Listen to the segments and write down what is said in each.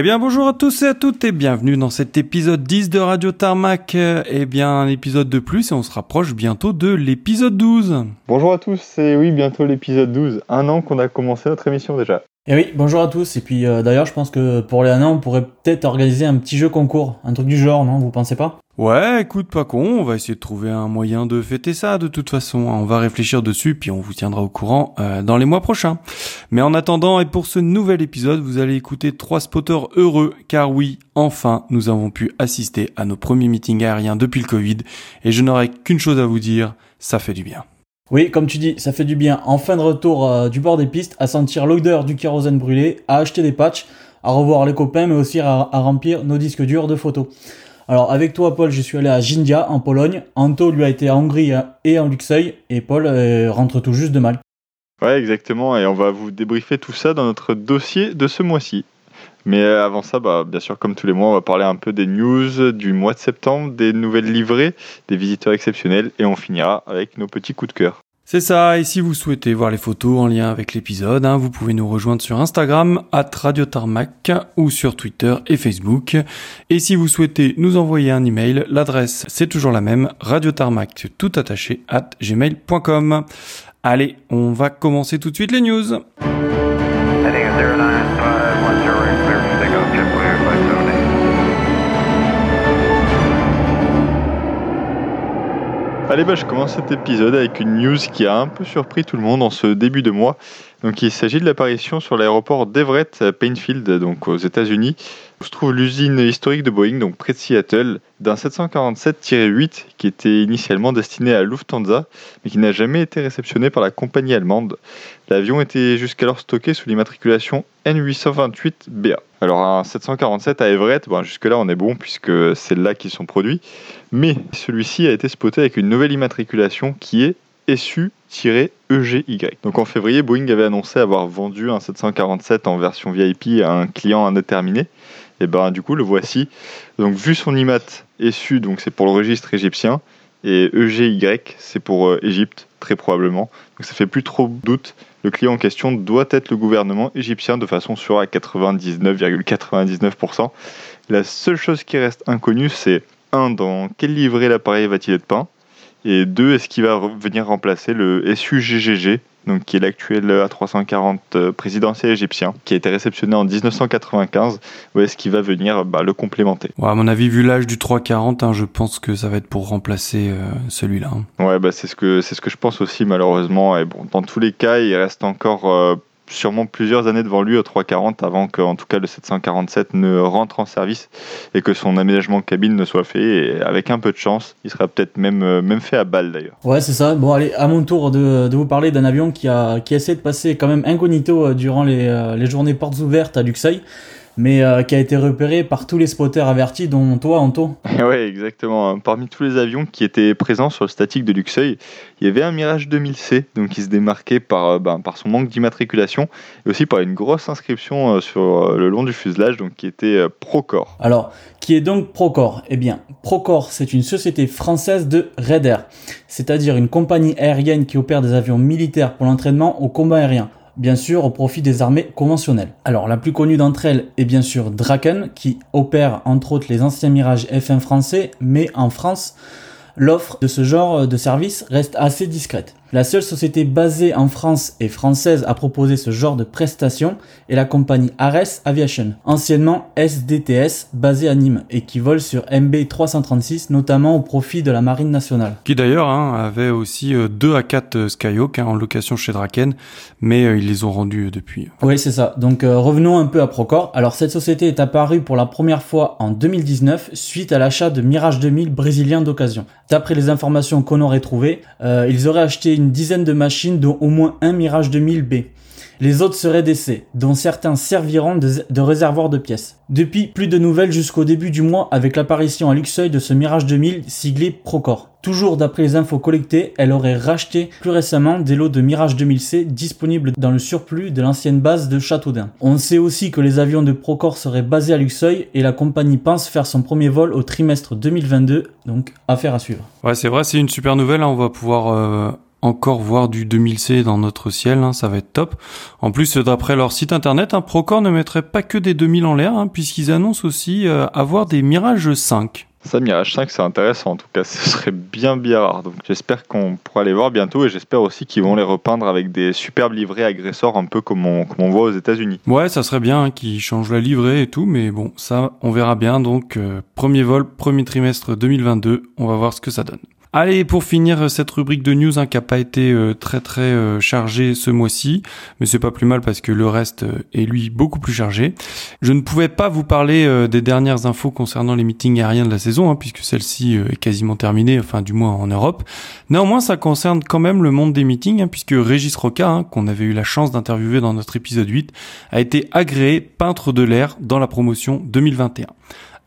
Eh bien bonjour à tous et à toutes et bienvenue dans cet épisode 10 de Radio Tarmac. Eh bien un épisode de plus et on se rapproche bientôt de l'épisode 12. Bonjour à tous et oui bientôt l'épisode 12. Un an qu'on a commencé notre émission déjà. Et oui, bonjour à tous. Et puis euh, d'ailleurs, je pense que pour les an, on pourrait peut-être organiser un petit jeu concours, un truc du genre, non Vous pensez pas? Ouais, écoute, pas con, on va essayer de trouver un moyen de fêter ça de toute façon. On va réfléchir dessus, puis on vous tiendra au courant euh, dans les mois prochains. Mais en attendant, et pour ce nouvel épisode, vous allez écouter trois spotters heureux, car oui, enfin, nous avons pu assister à nos premiers meetings aériens depuis le Covid, et je n'aurai qu'une chose à vous dire, ça fait du bien. Oui, comme tu dis, ça fait du bien. En fin de retour euh, du bord des pistes, à sentir l'odeur du kérosène brûlé, à acheter des patchs, à revoir les copains, mais aussi à, remplir nos disques durs de photos. Alors avec toi Paul, je suis allé à Gindia en Pologne. Anto lui a été à Hongrie et en Luxeuil et Paul euh, rentre tout juste de mal. Ouais exactement et on va vous débriefer tout ça dans notre dossier de ce mois-ci. Mais euh, avant ça, bah, bien sûr, comme tous les mois, on va parler un peu des news du mois de septembre, des nouvelles livrées, des visiteurs exceptionnels, et on finira avec nos petits coups de cœur. C'est ça, et si vous souhaitez voir les photos en lien avec l'épisode, hein, vous pouvez nous rejoindre sur Instagram, at Radio Tarmac, ou sur Twitter et Facebook. Et si vous souhaitez nous envoyer un email, l'adresse c'est toujours la même, radiotarmac, tout attaché, at gmail.com. Allez, on va commencer tout de suite les news. Allez, bah, je commence cet épisode avec une news qui a un peu surpris tout le monde en ce début de mois. Donc, il s'agit de l'apparition sur l'aéroport d'Everett Painfield, donc aux États-Unis, où se trouve l'usine historique de Boeing, donc près de Seattle, d'un 747-8 qui était initialement destiné à Lufthansa, mais qui n'a jamais été réceptionné par la compagnie allemande. L'avion était jusqu'alors stocké sous l'immatriculation N828BA. Alors un 747 à Everett, bon, jusque-là on est bon puisque c'est là qu'ils sont produits, mais celui-ci a été spoté avec une nouvelle immatriculation qui est SU-EGY. Donc en février, Boeing avait annoncé avoir vendu un 747 en version VIP à un client indéterminé. Et ben du coup le voici. Donc vu son IMAT SU, donc c'est pour le registre égyptien, et EGY c'est pour euh, Égypte très probablement. Donc ça fait plus trop doute. Le client en question doit être le gouvernement égyptien de façon sûre à 99,99%. La seule chose qui reste inconnue, c'est 1. Dans quel livret l'appareil va-t-il être peint? Et 2. Est-ce qu'il va venir remplacer le SUGGG donc qui est l'actuel A340 euh, présidentiel égyptien, qui a été réceptionné en 1995, ou est-ce qu'il va venir bah, le complémenter? À mon avis, vu l'âge du 340, hein, je pense que ça va être pour remplacer euh, celui-là. Hein. Ouais, bah, c'est ce que c'est ce que je pense aussi malheureusement. Et bon, dans tous les cas, il reste encore euh, sûrement plusieurs années devant lui au 340 avant que, en tout cas, le 747 ne rentre en service et que son aménagement de cabine ne soit fait. Et avec un peu de chance, il sera peut-être même, euh, même fait à balle d'ailleurs. Ouais, c'est ça. Bon, allez, à mon tour de, de vous parler d'un avion qui a, qui essaie de passer quand même incognito euh, durant les, euh, les journées portes ouvertes à Luxeuil mais euh, qui a été repéré par tous les spotters avertis, dont toi, Anto. Oui, exactement. Parmi tous les avions qui étaient présents sur le statique de Luxeuil, il y avait un Mirage 2000C, donc qui se démarquait par, euh, ben, par son manque d'immatriculation et aussi par une grosse inscription euh, sur le long du fuselage, donc qui était Procore. Alors, qui est donc Procore? Eh bien, Procore, c'est une société française de Raider, c'est-à-dire une compagnie aérienne qui opère des avions militaires pour l'entraînement au combat aérien bien sûr au profit des armées conventionnelles. Alors la plus connue d'entre elles est bien sûr Draken, qui opère entre autres les anciens Mirage F1 français, mais en France, l'offre de ce genre de service reste assez discrète. La seule société basée en France et française à proposer ce genre de prestations est la compagnie Ares Aviation, anciennement SDTS, basée à Nîmes et qui vole sur MB336 notamment au profit de la Marine nationale. Qui d'ailleurs hein, avait aussi 2 à 4 Skyhawk hein, en location chez Draken, mais euh, ils les ont rendus euh, depuis. Oui, c'est ça. Donc euh, revenons un peu à Procore. Alors cette société est apparue pour la première fois en 2019 suite à l'achat de Mirage 2000 brésilien d'occasion. D'après les informations qu'on aurait trouvées, ils auraient acheté une dizaine de machines dont au moins un Mirage 2000B. Les autres seraient d'essai, dont certains serviront de, réservoir de pièces. Depuis, plus de nouvelles jusqu'au début du mois avec l'apparition à Luxeuil de ce Mirage 2000 siglé Procore. Toujours d'après les infos collectées, elle aurait racheté plus récemment des lots de Mirage 2000C disponibles dans le surplus de l'ancienne base de Châteaudun. On sait aussi que les avions de Procore seraient basés à Luxeuil et la compagnie pense faire son premier vol au trimestre 2022, donc affaire à suivre. Ouais, c'est vrai, c'est une super nouvelle, hein. on va pouvoir... Euh encore voir du 2000C dans notre ciel, hein, ça va être top. En plus, d'après leur site internet, un Procore ne mettrait pas que des 2000 en l'air, hein, puisqu'ils annoncent aussi euh, avoir des Mirage 5. Ça, Mirage 5, c'est intéressant. En tout cas, ce serait bien, bien rare. Donc, j'espère qu'on pourra les voir bientôt et j'espère aussi qu'ils vont les repeindre avec des superbes livrées agresseurs, un peu comme on, comme on voit aux États-Unis. Ouais, ça serait bien hein, qu'ils changent la livrée et tout, mais bon, ça, on verra bien. Donc, euh, premier vol, premier trimestre 2022, on va voir ce que ça donne. Allez, pour finir euh, cette rubrique de news hein, qui a pas été euh, très très euh, chargée ce mois-ci, mais c'est pas plus mal parce que le reste est lui beaucoup plus chargé. Je ne pouvais pas vous parler des dernières infos concernant les meetings aériens de la saison, hein, puisque celle-ci est quasiment terminée, enfin du moins en Europe. Néanmoins, ça concerne quand même le monde des meetings, hein, puisque Régis Roca, qu'on avait eu la chance d'interviewer dans notre épisode 8, a été agréé peintre de l'air dans la promotion 2021.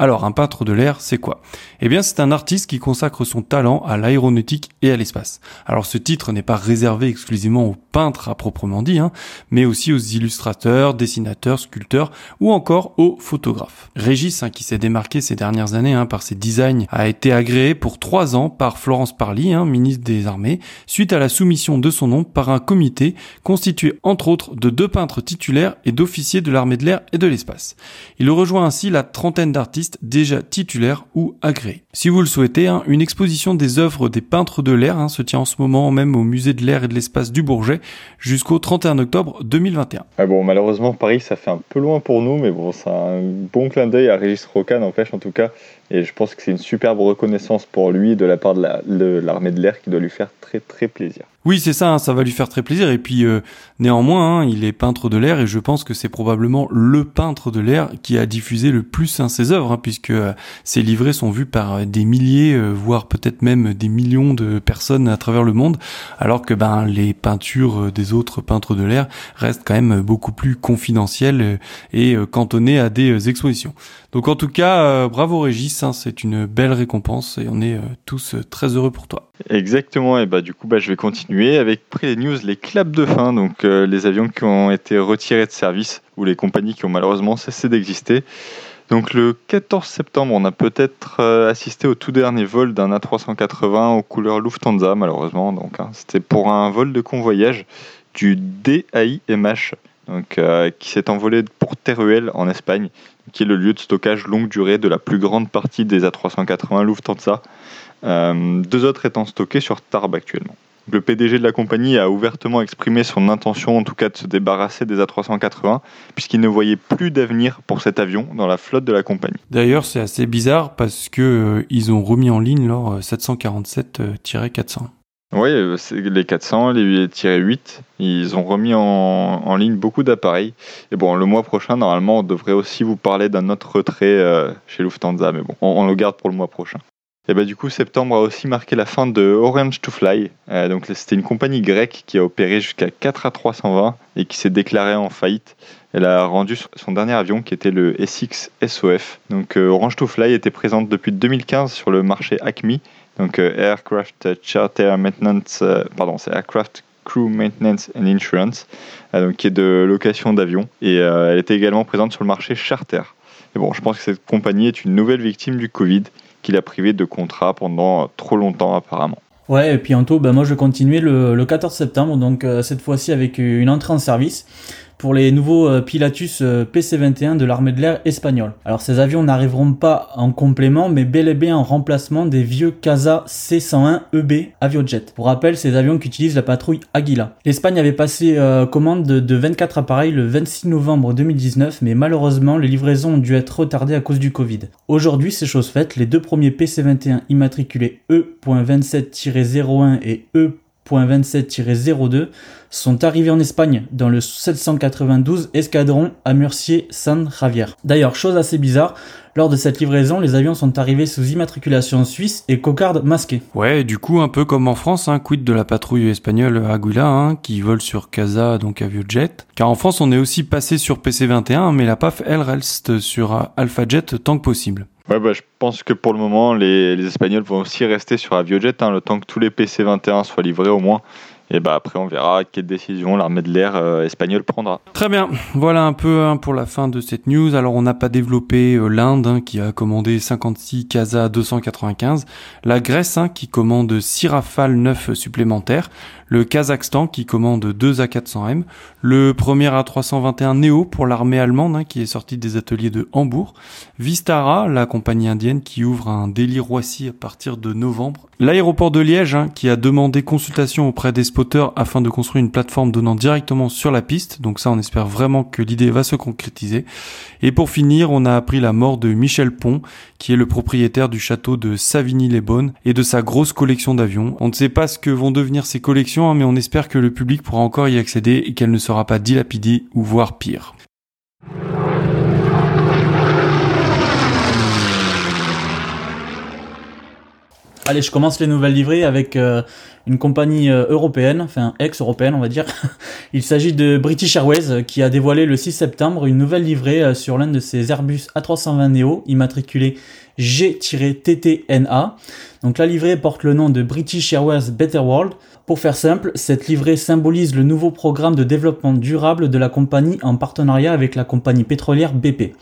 Alors, un peintre de l'air, c'est quoi? Eh bien, c'est un artiste qui consacre son talent à l'aéronautique et à l'espace. Alors, ce titre n'est pas réservé exclusivement aux peintres à proprement dit, hein, mais aussi aux illustrateurs, dessinateurs, sculpteurs ou encore aux photographes. Régis, hein, qui s'est démarqué ces dernières années hein, par ses designs, a été agréé pour trois ans par Florence Parly, ministre des Armées, suite à la soumission de son nom par un comité constitué entre autres de deux peintres titulaires et d'officiers de l'armée de l'air et de l'espace. Il rejoint ainsi la trentaine d'artistes déjà titulaire ou agréé. Si vous le souhaitez, hein, une exposition des œuvres des peintres de l'air hein, se tient en ce moment même au musée de l'air et de l'espace du Bourget jusqu'au 31 octobre 2021. Ah bon, malheureusement Paris ça fait un peu loin pour nous, mais bon, c'est un bon clin d'œil à Régis Roca, n'empêche en tout cas. Et je pense que c'est une superbe reconnaissance pour lui de la part de l'armée de l'air qui doit lui faire très très plaisir. Oui, c'est ça, hein, ça va lui faire très plaisir. Et puis euh, néanmoins, hein, il est peintre de l'air et je pense que c'est probablement le peintre de l'air qui a diffusé le plus hein, ses œuvres, puisque euh, ses livrets sont vus par euh, des milliers, voire peut-être même des millions de personnes à travers le monde, alors que ben les peintures des autres peintres de l'air restent quand même beaucoup plus confidentielles et cantonnées à des expositions. Donc en tout cas, bravo Régis, c'est une belle récompense et on est tous très heureux pour toi. Exactement, et bah du coup bah, je vais continuer avec près les news, les claps de fin, donc euh, les avions qui ont été retirés de service ou les compagnies qui ont malheureusement cessé d'exister. Donc le 14 septembre, on a peut-être euh, assisté au tout dernier vol d'un A380 aux couleurs Lufthansa, malheureusement. Donc hein. c'était pour un vol de convoyage du DAIMH, donc euh, qui s'est envolé pour Teruel en Espagne, qui est le lieu de stockage longue durée de la plus grande partie des A380 Lufthansa. Euh, deux autres étant stockés sur Tarbes actuellement. Le PDG de la compagnie a ouvertement exprimé son intention, en tout cas, de se débarrasser des A380, puisqu'il ne voyait plus d'avenir pour cet avion dans la flotte de la compagnie. D'ailleurs, c'est assez bizarre parce que euh, ils ont remis en ligne leur 747-400. Oui, euh, les 400, les 8, ils ont remis en, ligne beaucoup d'appareils. Et bon, le mois prochain, normalement, on devrait aussi vous parler d'un autre retrait chez Lufthansa, mais bon, on, le garde pour le mois prochain. Et bah, du coup, septembre a aussi marqué la fin de Orange to Fly. Euh, donc, c'était une compagnie grecque qui a opéré jusqu'à 4 A320 et qui s'est déclarée en faillite. Elle a rendu son dernier avion qui était le SX SOF. Donc, euh, Orange to Fly était présente depuis 2015 sur le marché ACME, donc euh, Aircraft Charter Maintenance, pardon, c'est Aircraft Crew Maintenance and Insurance, donc, qui est de location d'avions. Et elle était également présente sur le marché charter. Et bon, je pense que cette compagnie est une nouvelle victime du Covid qu'il a privé de contrat pendant trop longtemps apparemment. Ouais, et puis Anto, ben moi je continuer le, le 14 septembre, donc euh, cette fois-ci avec une entrée en service pour les nouveaux euh, Pilatus euh, PC-21 de l'armée de l'air espagnole. Alors ces avions n'arriveront pas en complément, mais bel et bien en remplacement des vieux Casa C-101EB Aviojet. Pour rappel, ces avions qu'utilise la patrouille Aguila. L'Espagne avait passé euh, commande de, 24 appareils le 26 novembre 2019, mais malheureusement les livraisons ont dû être retardées à cause du Covid. Aujourd'hui, c'est chose faite, les deux premiers PC-21 immatriculés E.27-01 et E 27-02 sont arrivés en Espagne dans le 792 escadron à Murcier San Javier. D'ailleurs, chose assez bizarre, lors de cette livraison, les avions sont arrivés sous immatriculation suisse et cocarde masquée. Ouais, du coup, un peu comme en France, hein, quid de la patrouille espagnole Aguila, hein, qui vole sur Casa, donc Aviojet. Car en France, on est aussi passé sur PC-21, mais la PAF, elle, reste sur AlphaJet tant que possible. Ouais, bah, je pense que pour le moment, les, Espagnols vont aussi rester sur Aviojet, hein, le temps que tous les PC-21 soient livrés au moins. Et bah après, on verra quelle décision l'armée de l'air euh, espagnole prendra. Très bien. Voilà un peu hein, pour la fin de cette news. Alors, on n'a pas développé euh, l'Inde hein, qui a commandé 56 Casa 295, la Grèce qui commande 6 Rafale 9 supplémentaires, le Kazakhstan qui commande 2 A400M, le premier A321 Neo pour l'armée allemande hein, qui est sorti des ateliers de Hambourg, Vistara, la compagnie indienne qui ouvre un Delhi Roissy à partir de novembre, l'aéroport de Liège hein, qui a demandé consultation auprès des spotters afin de construire une plateforme donnant directement sur la piste, donc ça on espère vraiment que l'idée va se concrétiser. Et pour finir, on a appris la mort de Michel Pont, qui est le propriétaire du château de Savigny-les-Bonnes et de sa grosse collection d'avions. On ne sait pas ce que vont devenir ces collections Hein, mais on espère que le public pourra encore y accéder et qu'elle ne sera pas dilapidée ou voire pire. Allez, je commence les nouvelles livrées avec euh, une compagnie euh, européenne, enfin ex-européenne on va dire. Il s'agit de British Airways euh, qui a dévoilé le 6 septembre une nouvelle livrée sur l'un de ses Airbus A320 Neo immatriculé G-TTNA. Donc la livrée porte le nom de British Airways Better World. Pour faire simple, cette livrée symbolise le nouveau programme de développement durable de la compagnie en partenariat avec la compagnie pétrolière BP.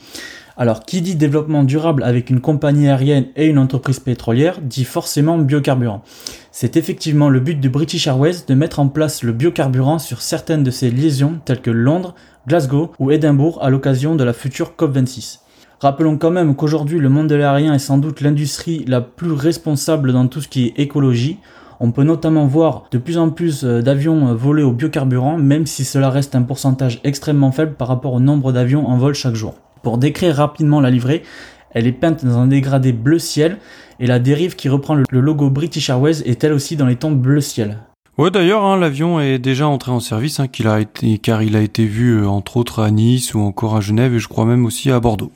Alors, qui dit développement durable avec une compagnie aérienne et une entreprise pétrolière dit forcément biocarburant. C'est effectivement le but de British Airways de mettre en place le biocarburant sur certaines de ses liaisons telles que Londres, Glasgow ou Édimbourg à l'occasion de la future COP26. Rappelons quand même qu'aujourd'hui le monde de l'aérien est sans doute l'industrie la plus responsable dans tout ce qui est écologie. On peut notamment voir de plus en plus euh, d'avions euh, voler au biocarburant, même si cela reste un pourcentage extrêmement faible par rapport au nombre d'avions en vol chaque jour. Pour décrire rapidement la livrée, elle est peinte dans un dégradé bleu ciel et la dérive qui reprend le logo British Airways est elle aussi dans les tons bleu ciel. Ouais, d'ailleurs, hein, l'avion est déjà entré en service, hein, car il a été vu euh, entre autres à Nice ou encore à Genève et je crois même aussi à Bordeaux.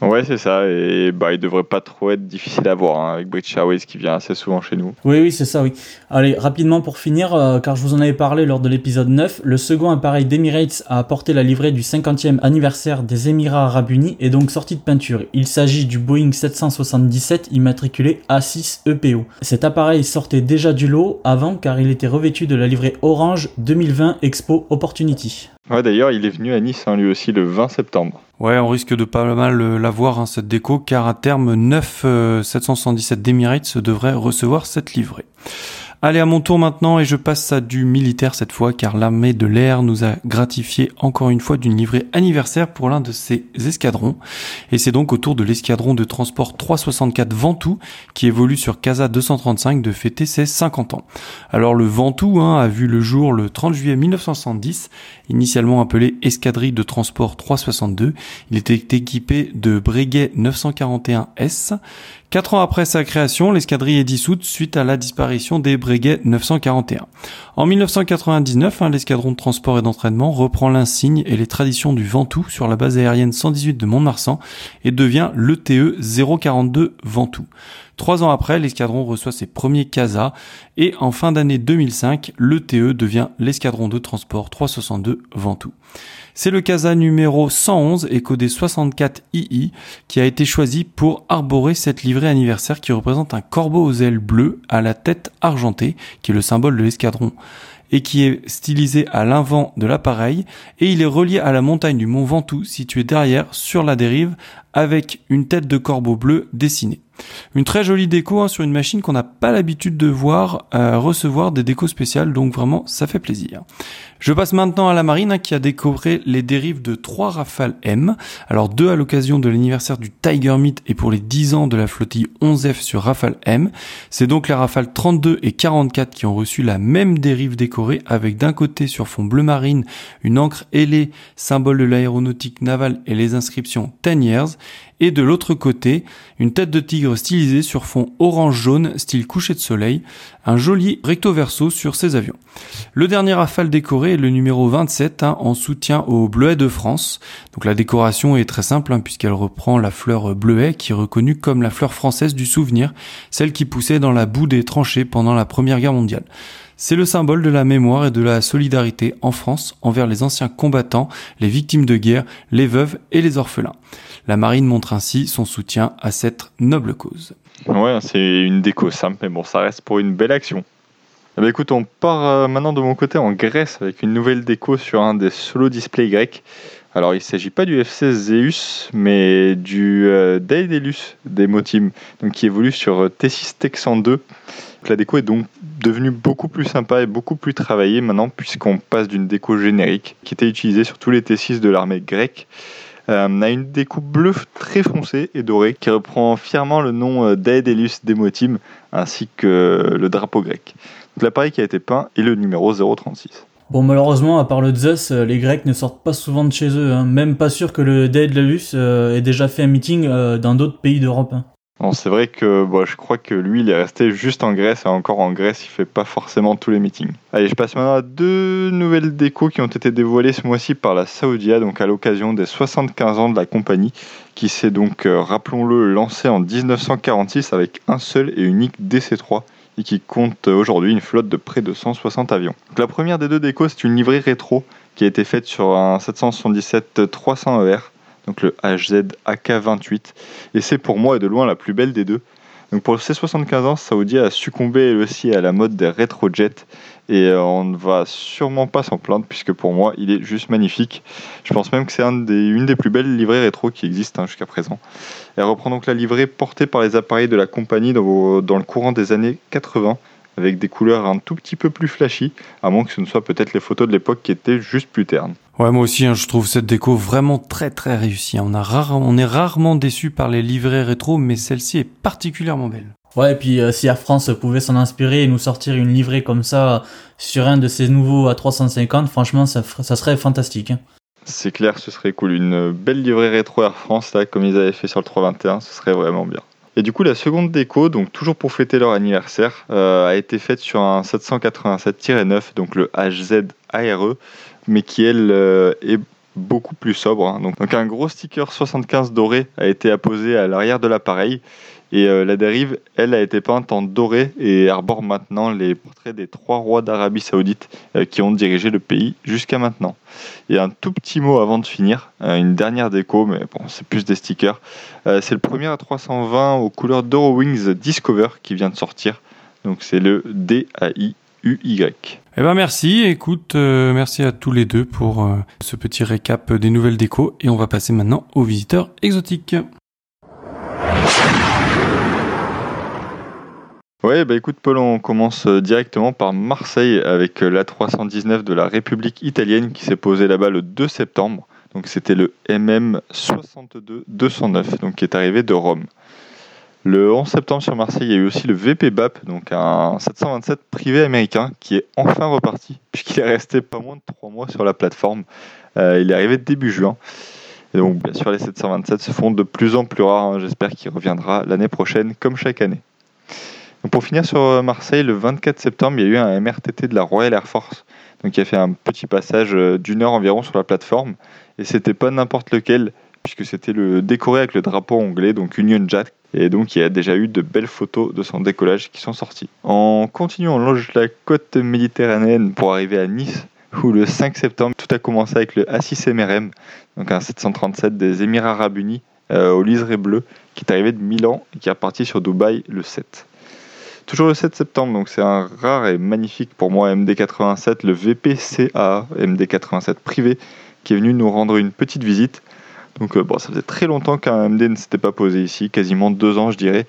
Ouais, c'est ça. Et bah, il devrait pas trop être difficile à voir hein, avec British Airways qui vient assez souvent chez nous. Oui, oui, c'est ça, oui. Allez, rapidement pour finir, euh, car je vous en avais parlé lors de l'épisode 9, le second appareil d'Emirates a apporté la livrée du 50e anniversaire des Émirats Arabes Unis et donc sorti de peinture. Il s'agit du Boeing 777 immatriculé A6 EPO. Cet appareil sortait déjà du lot avant car il était revêtu de la livrée Orange 2020 Expo Opportunity. Ouais, d'ailleurs, il est venu à Nice, hein, lui aussi, le 20 septembre. Ouais, on risque de pas mal euh, l'avoir, hein, cette déco, car à terme, 9 777 d'Emirates devrait recevoir cette livrée. Allez, à mon tour maintenant, et je passe à du militaire cette fois, car l'armée de l'air nous a gratifié encore une fois d'une livrée anniversaire pour l'un de ses escadrons. Et c'est donc au tour de l'escadron de transport 364 Ventoux, qui évolue sur Casa 235, de fêter ses 50 ans. Alors le Ventoux hein, a vu le jour le 30 juillet 1970, initialement appelé Escadrille de transport 362. Il était équipé de Breguet 941S, Quatre ans après sa création, l'escadrille est dissoute suite à la disparition des Breguet 941. En 1999, hein, l'escadron de transport et d'entraînement reprend l'insigne et les traditions du Ventoux sur la base aérienne 118 de Mont-de-Marsan et devient l'ETE 042 Ventoux. Trois ans après, l'escadron reçoit ses premiers CASA et en fin d'année 2005, l'ETE devient l'escadron de transport 362 Ventoux. C'est le CASA numéro 111 et codé 64 II qui a été choisi pour arborer cette livrée anniversaire qui représente un corbeau aux ailes bleues à la tête argentée, qui est le symbole de l'escadron et qui est stylisé à l'avant de l'appareil et il est relié à la montagne du Mont Ventoux située derrière sur la dérive avec une tête de corbeau bleu dessinée. Une très jolie déco hein, sur une machine qu'on n'a pas l'habitude de voir euh, recevoir des décos spéciales, donc vraiment ça fait plaisir. Je passe maintenant à la marine hein, qui a décoré les dérives de trois Rafale M. Alors deux à l'occasion de l'anniversaire du Tiger Meet et pour les 10 ans de la flottille 11F sur Rafale M. C'est donc les Rafale 32 et 44 qui ont reçu la même dérive décorée avec d'un côté sur fond bleu marine une encre ailée, symbole de l'aéronautique navale et les inscriptions 10 years et de l'autre côté, une tête de tigre stylisée sur fond orange-jaune, style coucher de soleil, un joli recto verso sur ces avions. Le dernier rafale décoré est le numéro 27 hein, en soutien au bleuet de France. Donc la décoration est très simple hein, puisqu'elle reprend la fleur bleuet qui est reconnue comme la fleur française du souvenir, celle qui poussait dans la boue des tranchées pendant la Première Guerre mondiale. C'est le symbole de la mémoire et de la solidarité en France envers les anciens combattants, les victimes de guerre, les veuves et les orphelins. La marine montre ainsi son soutien à cette noble cause. Ouais, c'est une déco simple, mais bon, ça reste pour une belle action. Eh ben, écoute, on part euh, maintenant de mon côté en Grèce avec une nouvelle déco sur un des solo displays grecs. Alors, il ne s'agit pas du FC Zeus, mais du euh, Daedalus Demotim, donc qui évolue sur euh, T6 Texan 2. la déco est donc devenue beaucoup plus sympa et beaucoup plus travaillée maintenant, puisqu'on passe d'une déco générique qui était utilisée sur tous les T6 de l'armée grecque euh, a une découpe bleue très foncée et dorée qui reprend fièrement le nom euh, d'Aedelus Demotim ainsi que le drapeau grec. L'appareil qui a été peint est le numéro 036. Bon, malheureusement, à part le Zeus, euh, les Grecs ne sortent pas souvent de chez eux. Hein. Même pas sûr que le Daedalus ait déjà fait un meeting dans d'autres pays d'Europe. Hein c'est vrai que bon, je crois que lui, il est resté juste en Grèce et encore en Grèce, il fait pas forcément tous les meetings. Allez, je passe maintenant à deux nouvelles décos qui ont été dévoilées ce mois-ci par la Saoudia, donc à l'occasion des 75 ans de la compagnie, qui s'est donc, euh, rappelons-le, lancée en 1946 avec un seul et unique DC-3 et qui compte aujourd'hui une flotte de près de 160 avions. la première des deux décos, c'est une livrée rétro qui a été faite sur un 777 300 ER donc le HZ AK28, et c'est pour moi de loin la plus belle des deux. Donc pour ses 75 ans, Saudi a succombé aussi à la mode des rétrojets et euh, on ne va sûrement pas s'en plaindre puisque pour moi il est juste magnifique. Je pense même que c'est une des plus belles livrées rétro qui existent hein, jusqu'à présent. Elle reprend donc la livrée portée par les appareils de la compagnie dans le courant des années 80 avec des couleurs un tout petit peu plus flashy, à moins que ce ne soit peut-être les photos de l'époque qui étaient juste plus ternes. Ouais, moi aussi, hein, je trouve cette déco vraiment très très réussie. On, a on est rarement déçu par les livrets rétro, mais celle-ci est particulièrement belle. Ouais, et puis euh, si Air France pouvait s'en inspirer et nous sortir une livrée comme ça sur un de ces nouveaux A350, franchement, ça, ça serait fantastique. Hein. C'est clair, ce serait cool. Une belle livrée rétro Air France, là, comme ils avaient fait sur le 321, ce serait vraiment bien. Et du coup, la seconde déco, donc toujours pour fêter leur anniversaire, euh, a été faite sur un 787-9, donc le HZ ARE, mais qui elle euh, est beaucoup plus sobre. Hein. Donc, donc, un gros sticker 75 doré a été apposé à l'arrière de l'appareil et euh, la dérive, elle, a été peinte en doré et arbore maintenant les portraits des trois rois d'Arabie Saoudite euh, qui ont dirigé le pays jusqu'à maintenant. Et un tout petit mot avant de finir, euh, une dernière déco, mais bon, c'est plus des stickers. c'est le premier A320 aux couleurs d'Eurowings Discover qui vient de sortir. Donc c'est le DAI UY. Eh ben merci, écoute, merci à tous les deux pour ce petit récap des nouvelles décos et on va passer maintenant aux visiteurs exotiques. Ouais, bah écoute Paul, on commence euh, directement par Marseille avec euh, l'A319 de la République italienne qui s'est posé là-bas le 2 septembre. Donc c'était le MM 62-209, donc qui est arrivé de Rome. Le 11 septembre sur Marseille, il y a eu aussi le VP BAP, donc un 727 privé américain qui est enfin reparti, puisqu'il est resté pas moins de 3 mois sur la plateforme. Euh, il est arrivé début juin. Et donc bien sûr les 727 se font de plus en plus rares, hein. j'espère qu'il reviendra l'année prochaine comme chaque année pour finir sur euh, Marseille, le 24 septembre, il y a eu un MRTT de la Royal Air Force, donc qui a fait un petit passage euh, d'une heure environ sur la plateforme, et c'était pas n'importe lequel, puisque c'était le décoré avec le drapeau anglais, donc Union Jack, et donc il y a déjà eu de belles photos de son décollage qui sont sorties. En continuant, on longe la côte méditerranéenne pour arriver à Nice, où le 5 septembre, tout a commencé avec le A6MRM, donc un 737 des Émirats Arabes Unis, euh, au liseré bleu, qui est arrivé de Milan et qui est reparti sur Dubaï le 7. Toujours le 7 septembre, donc c'est un rare et magnifique pour moi MD87, le VPCA MD87 privé, qui est venu nous rendre une petite visite. Donc euh, bon, ça faisait très longtemps qu'un MD ne s'était pas posé ici, quasiment deux ans je dirais,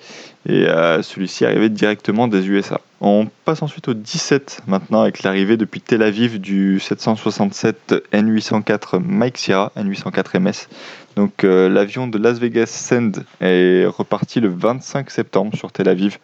et euh, celui-ci arrivait directement des USA. On passe ensuite au 17 maintenant avec l'arrivée depuis Tel Aviv du 767 N804 Mike Sierra, N804 MS, donc euh, l'avion de Las Vegas Send est reparti le 25 septembre sur Tel Aviv.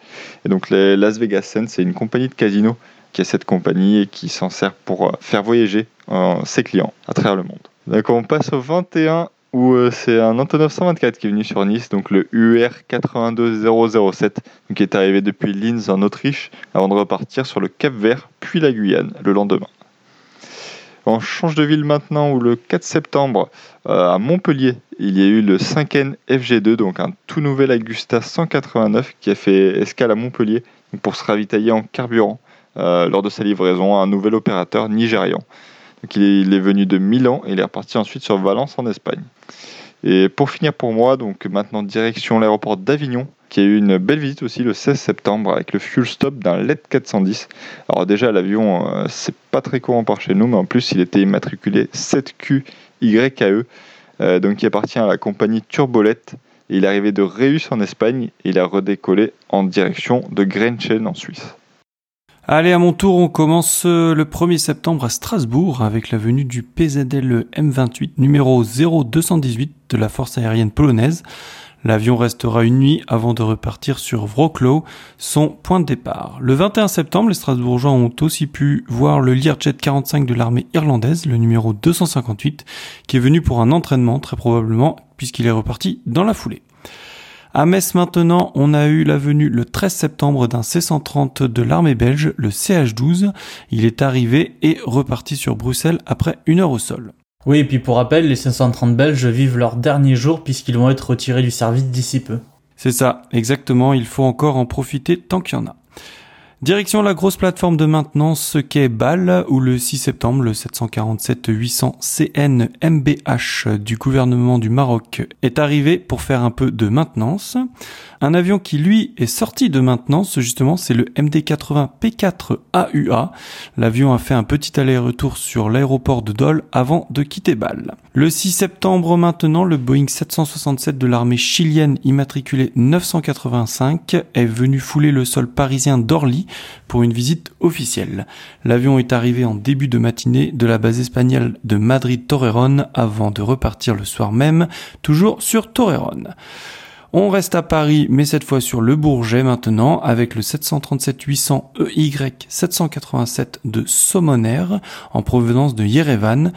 Et donc Las Vegas Send, c'est une compagnie de casino qui a cette compagnie et qui s'en sert pour euh, faire voyager euh, ses clients à travers le monde. Donc on passe au 21 où c'est un Antonov 124 qui est venu sur Nice, donc le UR 82007, qui est arrivé depuis Linz en Autriche avant de repartir sur le Cap Vert puis la Guyane le lendemain. On change de ville maintenant où le 4 septembre euh, à Montpellier, il y a eu le 5N FG2, donc un tout nouvel Agusta 189 qui a fait escale à Montpellier pour se ravitailler en carburant euh, lors de sa livraison à un nouvel opérateur nigérian. Il est, venu de Milan et il est reparti ensuite sur Valence en Espagne. Et pour finir pour moi, donc maintenant direction l'aéroport d'Avignon, qui a eu une belle visite aussi le 16 septembre avec le fuel stop d'un LED 410. Alors déjà l'avion, euh, c'est pas très courant par chez nous, mais en plus il était immatriculé 7QYKE, euh, donc qui appartient à la compagnie Turbolette. Et il est arrivé de Reus en Espagne et il a redécollé en direction de Grenchen en Suisse. Allez, à mon tour, on commence euh, le 1er septembre à Strasbourg avec la venue du PZL M28 numéro 0218 de la force aérienne polonaise. L'avion restera une nuit avant de repartir sur Wroclaw, son point de départ. Le 21 septembre, les Strasbourgeois ont aussi pu voir le Learjet 45 de l'armée irlandaise, le numéro 258, qui est venu pour un entraînement très probablement puisqu'il est reparti dans la foulée. À Metz maintenant, on a eu la venue le 13 septembre d'un C-130 de l'armée belge, le CH-12. Il est arrivé et reparti sur Bruxelles après une heure au sol. Oui, et puis pour rappel, les 530 belges vivent leur dernier jour puisqu'ils vont être retirés du service d'ici peu. C'est ça, exactement, il faut encore en profiter tant qu'il y en a. Direction la grosse plateforme de maintenance qu'est BAL, où le 6 septembre, le 747-800 CN MBH du gouvernement du Maroc est arrivé pour faire un peu de maintenance. Un avion qui, lui, est sorti de maintenance, justement, c'est le MD-80 P4 AUA. L'avion a fait un petit aller-retour sur l'aéroport de Dole avant de quitter Bâle. Le 6 septembre maintenant, le Boeing 767 de l'armée chilienne immatriculé 985 est venu fouler le sol parisien d'Orly pour une visite officielle. L'avion est arrivé en début de matinée de la base espagnole de Madrid-Torreón avant de repartir le soir même, toujours sur Torreón. On reste à Paris, mais cette fois sur le Bourget maintenant, avec le 737-800 EY 787 de Sommonair, en provenance de Yerevan.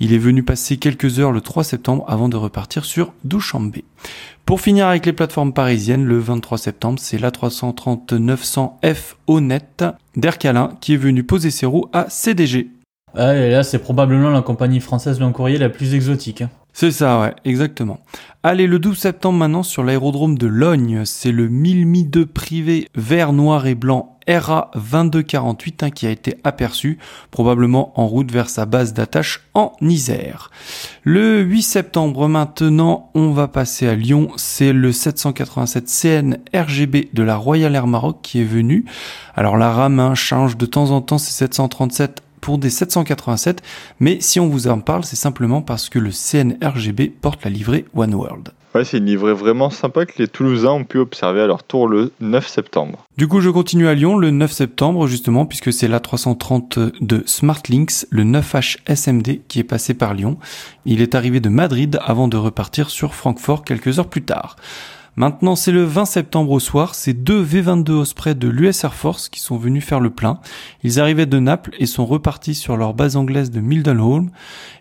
Il est venu passer quelques heures le 3 septembre avant de repartir sur Douchambé. Pour finir avec les plateformes parisiennes, le 23 septembre, c'est l'A330-900F Honnête d'Ercalin qui est venu poser ses roues à CDG. Ah, là, c'est probablement la compagnie française long courrier la plus exotique. C'est ça, ouais, exactement. Allez, le 12 septembre maintenant sur l'aérodrome de Logne, c'est le 1000 Mi 2 privé vert, noir et blanc RA 2248 hein, qui a été aperçu, probablement en route vers sa base d'attache en Isère. Le 8 septembre maintenant, on va passer à Lyon, c'est le 787 CN RGB de la Royal Air Maroc qui est venu. Alors la RAM hein, change de temps en temps, c'est 737 pour des 787, mais si on vous en parle, c'est simplement parce que le CNRGB porte la livrée One World. Ouais, c'est une livrée vraiment sympa que les Toulousains ont pu observer à leur tour le 9 septembre. Du coup, je continue à Lyon le 9 septembre, justement, puisque c'est la 330 de Smartlinks, le 9H SMD, qui est passé par Lyon. Il est arrivé de Madrid avant de repartir sur Francfort quelques heures plus tard. Maintenant, c'est le 20 septembre au soir, c'est deux V-22 Osprey de l'US Air Force qui sont venus faire le plein. Ils arrivaient de Naples et sont repartis sur leur base anglaise de Mildenhall.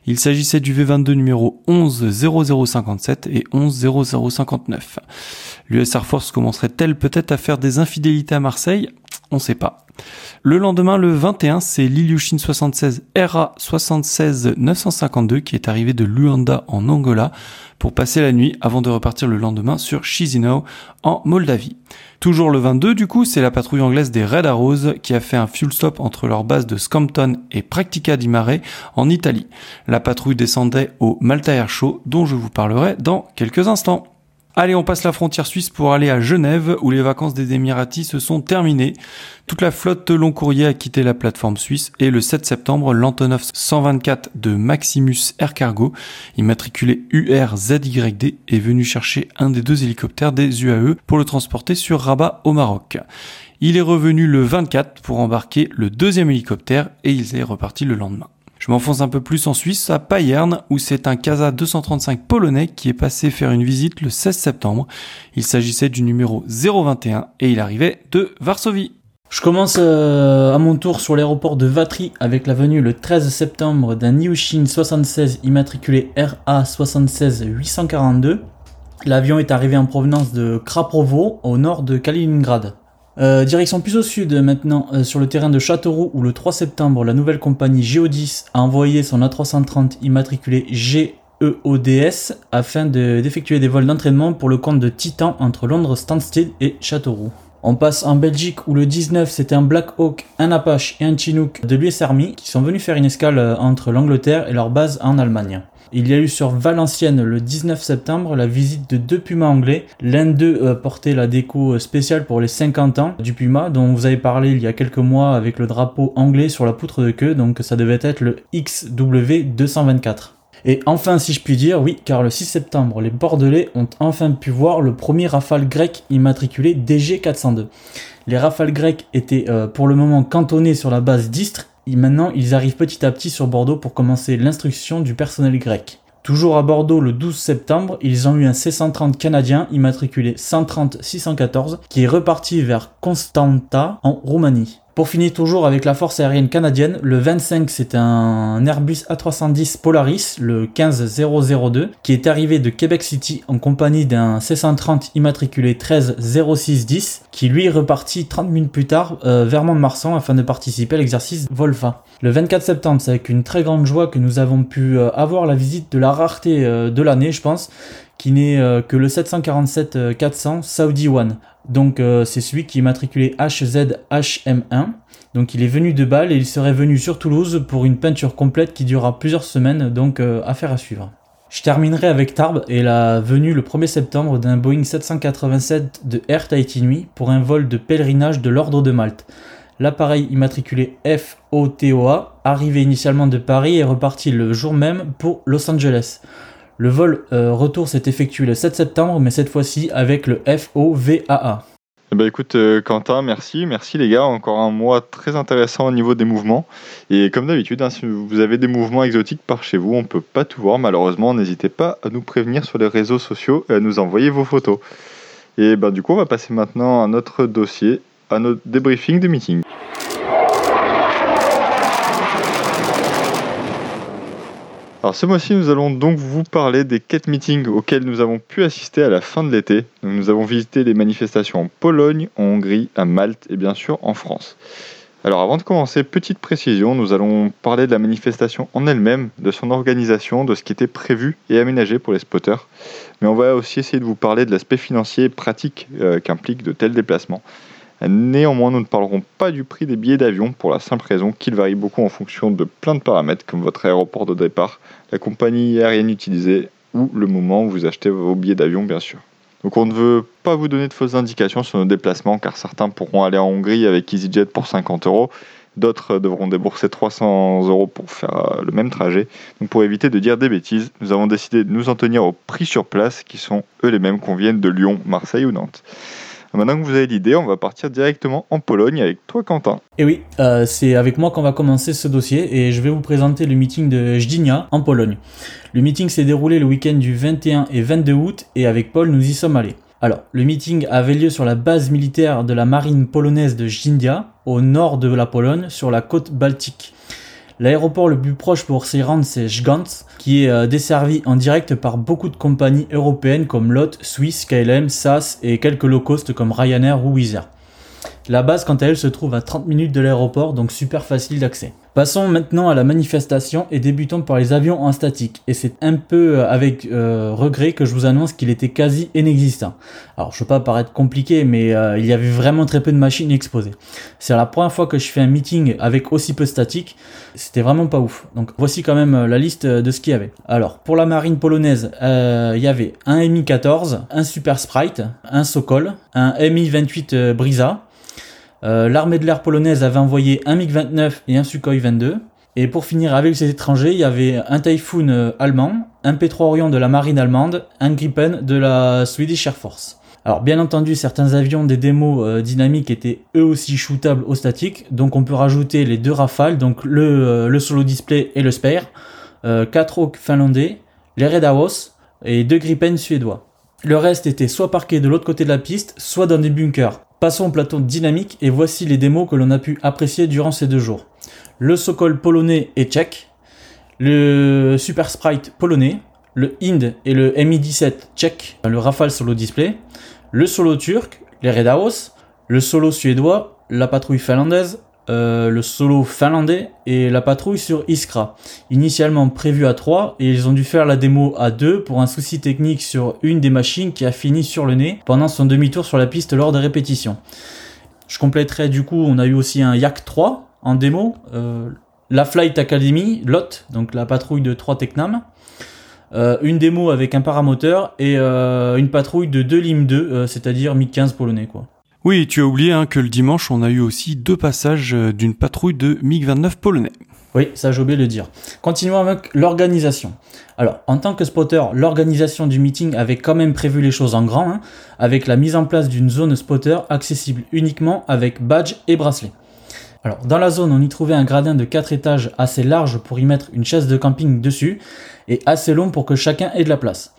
Il s'agissait du V-22 numéro 110057 et 110059. L'US Air Force commencerait-elle peut-être à faire des infidélités à Marseille? On sait pas. Le lendemain, le 21, c'est l'Ilyushin 76 RA 76 952 qui est arrivé de Luanda en Angola pour passer la nuit avant de repartir le lendemain sur Chisinau en Moldavie. Toujours le 22, du coup, c'est la patrouille anglaise des Red Arrows qui a fait un fuel stop entre leur base de Scampton et Practica di Mare en Italie. La patrouille descendait au Malta Air Show dont je vous parlerai dans quelques instants. Allez, on passe la frontière suisse pour aller à Genève où les vacances des Émiratis se sont terminées. Toute la flotte long courrier a quitté la plateforme suisse et le 7 septembre, l'Antonov 124 de Maximus Air Cargo, immatriculé URZYD, est venu chercher un des deux hélicoptères des UAE pour le transporter sur Rabat au Maroc. Il est revenu le 24 pour embarquer le deuxième hélicoptère et il est reparti le lendemain. Je m'enfonce un peu plus en Suisse, à Payerne, où c'est un Casa 235 polonais qui est passé faire une visite le 16 septembre. Il s'agissait du numéro 021 et il arrivait de Varsovie. Je commence euh, à mon tour sur l'aéroport de Vatry avec la venue le 13 septembre d'un Niushin 76 immatriculé RA 76 842. L'avion est arrivé en provenance de Krapovo au nord de Kaliningrad. Euh, direction plus au sud maintenant, euh, sur le terrain de Châteauroux, où le 3 septembre, la nouvelle compagnie Geodis a envoyé son A330 immatriculé GEODS afin d'effectuer des vols d'entraînement pour le compte de Titan entre Londres Stansted et Châteauroux. On passe en Belgique où le 19 c'était un Black Hawk, un Apache et un Chinook de l'US Army qui sont venus faire une escale euh, entre l'Angleterre et leur base en Allemagne. Il y a eu sur Valenciennes le 19 septembre la visite de deux pumas anglais. L'un d'eux euh, portait la déco spéciale pour les 50 ans du puma dont vous avez parlé il y a quelques mois avec le drapeau anglais sur la poutre de queue, donc ça devait être le XW 224. Et enfin, si je puis dire, oui, car le 6 septembre, les Bordelais ont enfin pu voir le premier rafale grec immatriculé DG402. Les rafales grecs étaient euh, pour le moment cantonnés sur la base d'Istres, et maintenant ils arrivent petit à petit sur Bordeaux pour commencer l'instruction du personnel grec. Toujours à Bordeaux le 12 septembre, ils ont eu un C-130 canadien immatriculé 130-614 qui est reparti vers Constanta en Roumanie. Pour finir toujours avec la force aérienne canadienne, le 25 c'est un Airbus A310 Polaris, le 15002, qui est arrivé de Québec City en compagnie d'un C-130 immatriculé 130610, qui lui est reparti 30 minutes plus tard euh, vers Mont-de-Marsan afin de participer à l'exercice Volfa. Le 24 septembre, c'est avec une très grande joie que nous avons pu euh, avoir la visite de la rareté euh, de l'année, je pense, qui n'est que le 747-400 Saudi One. Donc euh, c'est celui qui est matriculé HZHM1. Donc il est venu de Bâle et il serait venu sur Toulouse pour une peinture complète qui durera plusieurs semaines, donc euh, affaire à suivre. Je terminerai avec Tarbes et la venue le 1er septembre d'un Boeing 787 de Air Tahiti Nuit pour un vol de pèlerinage de l'Ordre de Malte. L'appareil immatriculé FOTOA, arrivé initialement de Paris, est reparti le jour même pour Los Angeles. Le vol euh, retour s'est effectué le 7 septembre, mais cette fois-ci avec le FOVAA. Eh ben écoute euh, Quentin, merci, merci les gars, encore un mois très intéressant au niveau des mouvements. Et comme d'habitude, hein, si vous avez des mouvements exotiques par chez vous, on ne peut pas tout voir malheureusement, n'hésitez pas à nous prévenir sur les réseaux sociaux et à nous envoyer vos photos. Et ben du coup on va passer maintenant à notre dossier, à notre débriefing de meeting. Alors ce mois-ci, nous allons donc vous parler des quatre meetings auxquels nous avons pu assister à la fin de l'été. Nous avons visité les manifestations en Pologne, en Hongrie, à Malte et bien sûr en France. Alors avant de commencer, petite précision, nous allons parler de la manifestation en elle-même, de son organisation, de ce qui était prévu et aménagé pour les spotters. Mais on va aussi essayer de vous parler de l'aspect financier et pratique euh, qu'implique de tels déplacements. Néanmoins, nous ne parlerons pas du prix des billets d'avion pour la simple raison qu'il varie beaucoup en fonction de plein de paramètres comme votre aéroport de départ, la compagnie aérienne utilisée ou le moment où vous achetez vos billets d'avion bien sûr. Donc on ne veut pas vous donner de fausses indications sur nos déplacements car certains pourront aller en Hongrie avec EasyJet pour 50 euros, d'autres devront débourser 300 euros pour faire euh, le même trajet. Donc pour éviter de dire des bêtises, nous avons décidé de nous en tenir aux prix sur place qui sont eux les mêmes qu'on vienne de Lyon, Marseille ou Nantes. Maintenant que vous avez l'idée, on va partir directement en Pologne avec toi, Quentin. Et oui, euh, c'est avec moi qu'on va commencer ce dossier et je vais vous présenter le meeting de Gdynia en Pologne. Le meeting s'est déroulé le week-end du 21 et 22 août et avec Paul, nous y sommes allés. Alors, le meeting avait lieu sur la base militaire de la marine polonaise de Gdynia, au nord de la Pologne, sur la côte baltique. L'aéroport le plus proche pour s'y rendre, c'est Jgantz, qui est euh, desservi en direct par beaucoup de compagnies européennes comme LOT, Swiss, KLM, SAS et quelques low cost comme Ryanair ou Wizz Air. La base, quant à elle, se trouve à 30 minutes de l'aéroport, donc super facile d'accès. Passons maintenant à la manifestation et débutons par les avions en statique. Et c'est un peu euh, avec euh, regret que je vous annonce qu'il était quasi inexistant. Alors je veux pas paraître compliqué, mais euh, il y avait vraiment très peu de machines exposées. C'est la première fois que je fais un meeting avec aussi peu statique. C'était vraiment pas ouf. Donc voici quand même la liste de ce qu'il y avait. Alors pour la marine polonaise, il y avait un Mi-14, un Super Sprite, un Sokol, un Mi-28 Brisa, euh, l'armée de l'air polonaise avait envoyé un MiG-29 et un Sukhoi 22. Et pour finir avec ces étrangers, il y avait un Typhoon euh, allemand, un P-3 Orion de la marine allemande, un Gripen de la Swedish Air Force. Alors bien entendu, certains avions des démos euh, dynamiques étaient eux aussi shootables au statique, donc on peut rajouter les deux Rafales, donc le, solo display et le spare, euh, quatre Hawks finlandais, les Red House et deux Gripen suédois. Le reste était soit parqué de l'autre côté de la piste, soit dans des bunkers. Passons au plateau dynamique et voici les démos que l'on a pu apprécier durant ces deux jours. Le Sokol polonais et tchèque, le Super Sprite polonais, le Ind et le Mi-17 tchèque, le Rafale solo display, le solo turc, les Red le solo suédois, la patrouille finlandaise, euh, le solo finlandais et la patrouille sur Iskra. Initialement prévu à 3 et ils ont dû faire la démo à 2 pour un souci technique sur une des machines qui a fini sur le nez pendant son demi-tour sur la piste lors des répétitions. Je compléterai du coup, on a eu aussi un Yak 3 en démo, euh, la Flight Academy, LOT, donc la patrouille de 3 Technam, euh, une démo avec un paramoteur et euh, une patrouille de deux LIM 2, euh, c'est-à-dire MiG-15 polonais quoi. Oui, tu as oublié hein, que le dimanche, on a eu aussi deux passages d'une patrouille de MiG-29 polonais. Oui, ça j'ai oublié de le dire. Continuons avec l'organisation. Alors, en tant que spotter, l'organisation du meeting avait quand même prévu les choses en grand, hein, avec la mise en place d'une zone spotter accessible uniquement avec badge et bracelet. Alors, dans la zone, on y trouvait un gradin de 4 étages assez large pour y mettre une chaise de camping dessus, et assez long pour que chacun ait de la place.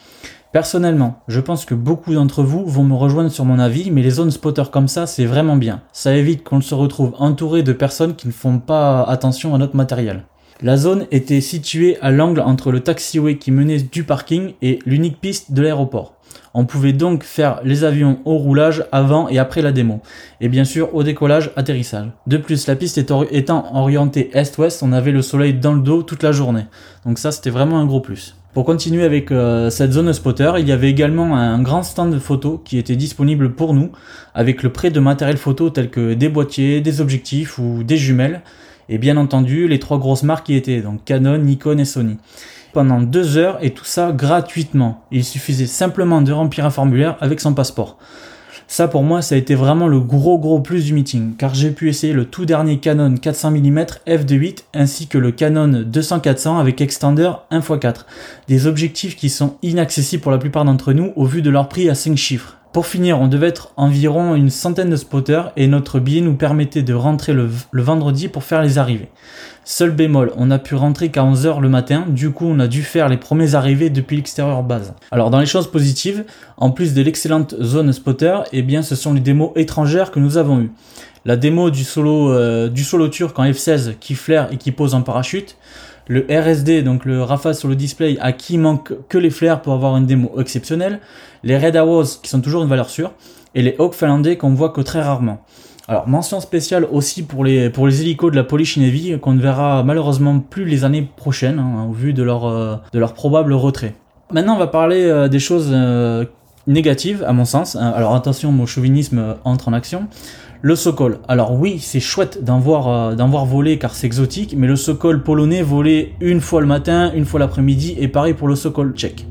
Personnellement, je pense que beaucoup d'entre vous vont me rejoindre sur mon avis, mais les zones spotter comme ça, c'est vraiment bien. Ça évite qu'on se retrouve entouré de personnes qui ne font pas attention à notre matériel. La zone était située à l'angle entre le taxiway qui menait du parking et l'unique piste de l'aéroport. On pouvait donc faire les avions au roulage avant et après la démo. Et bien sûr au décollage, atterrissage. De plus, la piste étant orientée est-ouest, on avait le soleil dans le dos toute la journée. Donc ça, c'était vraiment un gros plus. Pour continuer avec euh, cette zone spotter, il y avait également un grand stand de photos qui était disponible pour nous, avec le prêt de matériel photo tel que des boîtiers, des objectifs ou des jumelles, et bien entendu les trois grosses marques qui étaient, donc Canon, Nikon et Sony. Pendant deux heures et tout ça gratuitement. Il suffisait simplement de remplir un formulaire avec son passeport. Ça pour moi ça a été vraiment le gros gros plus du meeting car j'ai pu essayer le tout dernier Canon 400 mm f2.8 ainsi que le Canon 200-400 avec extender 1x4. Des objectifs qui sont inaccessibles pour la plupart d'entre nous au vu de leur prix à 5 chiffres. Pour finir, on devait être environ une centaine de spotters et notre billet nous permettait de rentrer le, vendredi pour faire les arrivées. Seul bémol, on a pu rentrer qu'à 11h le matin, du coup on a dû faire les premiers arrivées depuis l'extérieur base. Alors dans les choses positives, en plus de l'excellente zone spotter, eh bien ce sont les démos étrangères que nous avons eues. La démo du solo, euh, du solo turc en F16 qui flaire et qui pose en parachute, le RSD, donc le Rafale sur le display, à qui manque que les flares pour avoir une démo exceptionnelle, les Red Arrows qui sont toujours une valeur sûre, et les Hawk finlandais qu'on voit que très rarement. Alors mention spéciale aussi pour les, pour hélicos de la Polish Navy qu'on ne verra malheureusement plus les années prochaines hein, au vu de leur, euh, de leur probable retrait. Maintenant on va parler euh, des choses euh, négatives à mon sens. Alors attention mon chauvinisme entre en action. Le Sokol. Alors oui, c'est chouette d'en voir, euh, voir voler car c'est exotique, mais le Sokol polonais volait une fois le matin, une fois l'après-midi, et pareil pour le Sokol tchèque.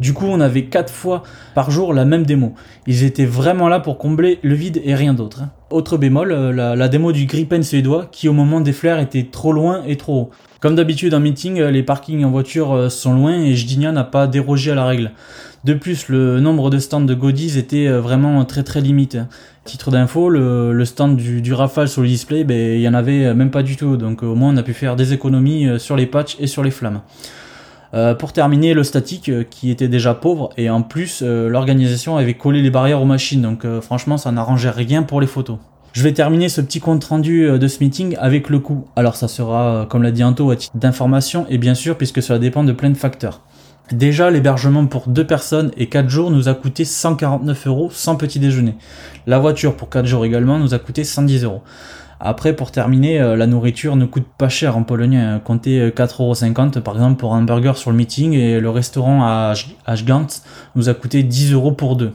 Du coup, on avait quatre fois par jour la même démo. Ils étaient vraiment là pour combler le vide et rien d'autre. Hein. Autre bémol, euh, la, démo du Gripen suédois qui au moment des flares était trop loin et trop haut. Comme d'habitude en meeting, euh, les parkings en voiture sont loin et Jdinia n'a pas dérogé à la règle. De plus, le nombre de stands de Godies était vraiment très très limité. Titre d'info, le, stand du, Rafale sur le display, ben, il y en avait même pas du tout. Donc au moins on a pu faire des économies euh, sur les patchs et sur les flammes. Euh, pour terminer, le statique euh, qui était déjà pauvre et en plus l'organisation avait collé les barrières aux machines. Donc franchement ça n'arrangeait rien pour les photos. Je vais terminer ce petit compte rendu de ce meeting avec le coût. Alors ça sera, comme l'a dit Anto, à titre d'information et bien sûr puisque cela dépend de plein de facteurs. Déjà, l'hébergement pour deux personnes et quatre jours nous a coûté 149 euros sans petit déjeuner. La voiture pour quatre jours également nous a coûté 110 euros. Après, pour terminer, euh, la nourriture ne coûte pas cher en Pologne. Hein. Comptez 4,50€ par exemple pour un burger sur le meeting et le restaurant à Ashgant nous a coûté 10 euros pour deux.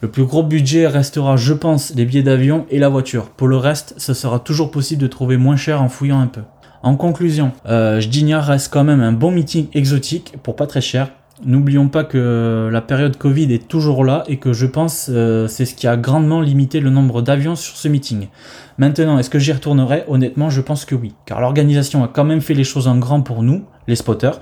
Le plus gros budget restera, je pense, les billets d'avion et la voiture. Pour le reste, ce sera toujours possible de trouver moins cher en fouillant un peu. En conclusion, euh, reste quand même un bon meeting exotique pour pas très cher. N'oublions pas que la période Covid est toujours là et que je pense euh, c'est ce qui a grandement limité le nombre d'avions sur ce meeting. Maintenant, est-ce que j'y retournerai? Honnêtement, je pense que oui, car l'organisation a quand même fait les choses en grand pour nous, les spotters.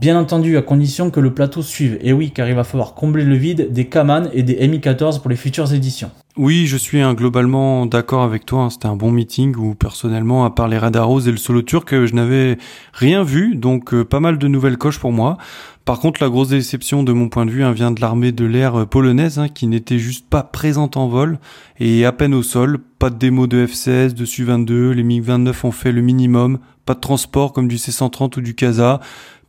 Bien entendu, à condition que le plateau suive. Et oui, car il va falloir combler le vide des Kaman et des Mi-14 pour les futures éditions. Oui, je suis hein, globalement d'accord avec toi. Hein. C'était un bon meeting où personnellement, à part les Radaros et le solo turc, euh, je n'avais rien vu. Donc euh, pas mal de nouvelles coches pour moi. Par contre, la grosse déception de mon point de vue hein, vient de l'armée de l'air euh, polonaise qui n'était juste pas présente en vol et à peine au sol. Pas de démo de F-16, de Su-22, les MiG-29 ont fait le minimum. Pas de transport comme du C-130 ou du Casa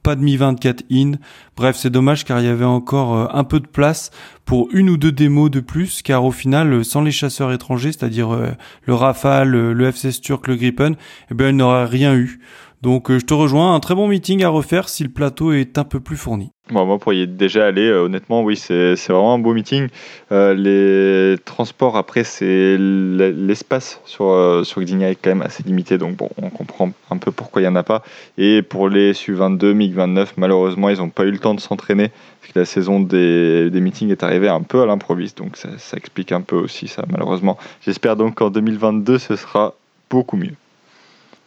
pas de Mi 24 in. Bref, c'est dommage car il y avait encore euh, un peu de place pour une ou deux démos de plus car au final, euh, sans les chasseurs étrangers, c'est-à-dire euh, le Rafale, le F-16 turc, le Gripen, eh bien, il n'aurait rien eu. Donc je te rejoins, un très bon meeting à refaire si le plateau est un peu plus fourni. Moi, pour y être déjà allé, honnêtement, oui, c'est vraiment un beau meeting. les transports, après, c'est l'espace sur, sur Gdynia est quand même assez limité, donc bon, on comprend un peu pourquoi il n'y en a pas. Et pour les Su-22, MiG-29, malheureusement, ils n'ont pas eu le temps de s'entraîner, parce que la saison des, des, meetings est arrivée un peu à l'improviste, donc ça, ça explique un peu aussi ça, malheureusement. J'espère donc qu'en 2022, ce sera beaucoup mieux.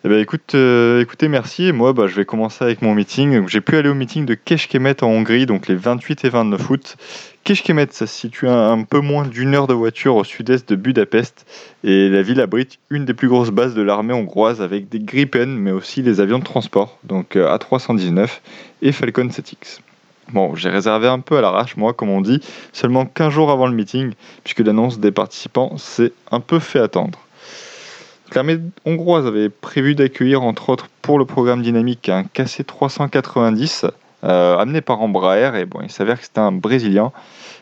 Eh ben, euh, écoutez, merci. moi, bah, je vais commencer avec mon meeting. J'ai pu aller au meeting de Keshkemet en Hongrie, donc les 28 et 29 août. Keshkemet, ça se situe à un peu moins d'une heure de voiture au sud-est de Budapest. Et la ville abrite une des plus grosses bases de l'armée hongroise avec des Gripen, mais aussi les avions de transport, donc euh, A319 et Falcon 7X. Bon, j'ai réservé un peu à l'arrache, moi, comme on dit, seulement 15 jours avant le meeting, puisque l'annonce des participants s'est un peu fait attendre. L'armée hongroise avait prévu d'accueillir, entre autres, pour le programme dynamique, un KC-390 euh, amené par Embraer. Et bon, il s'avère que c'était un Brésilien.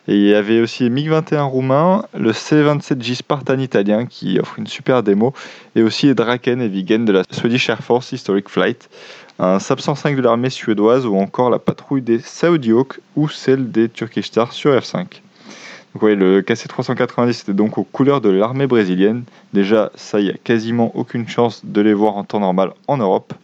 Et il y avait aussi MiG-21 roumain, le C-27J Spartan italien qui offre une super démo, et aussi les Draken et Vigen de la Swedish Air Force Historic Flight, un SAP 105 de l'armée suédoise ou encore la patrouille des Saudi Hawk ou celle des Turkish Stars sur F5. Donc le KC-390 était donc aux couleurs de l'armée brésilienne. Déjà, ça, il n'y a quasiment aucune chance de les voir en temps normal en Europe.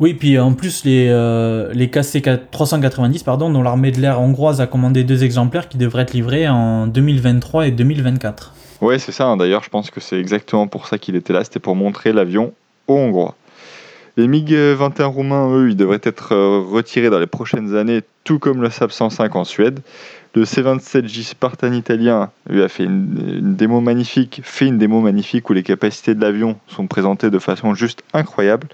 Oui, puis en plus, les, euh, les KC-390, pardon, dont l'armée de l'air hongroise a commandé deux exemplaires qui devraient être livrés en 2023 et 2024. Oui, c'est ça. Hein. D'ailleurs, je pense que c'est exactement pour ça qu'il était là. C'était pour montrer l'avion aux Hongrois. Les MiG-21 roumains, eux, ils devraient être euh, retirés dans les prochaines années, tout comme le SAP 105 en Suède. Le C27J Spartan italien lui a fait une, démo magnifique, fait une démo magnifique où les capacités de l'avion sont présentées de façon juste incroyable,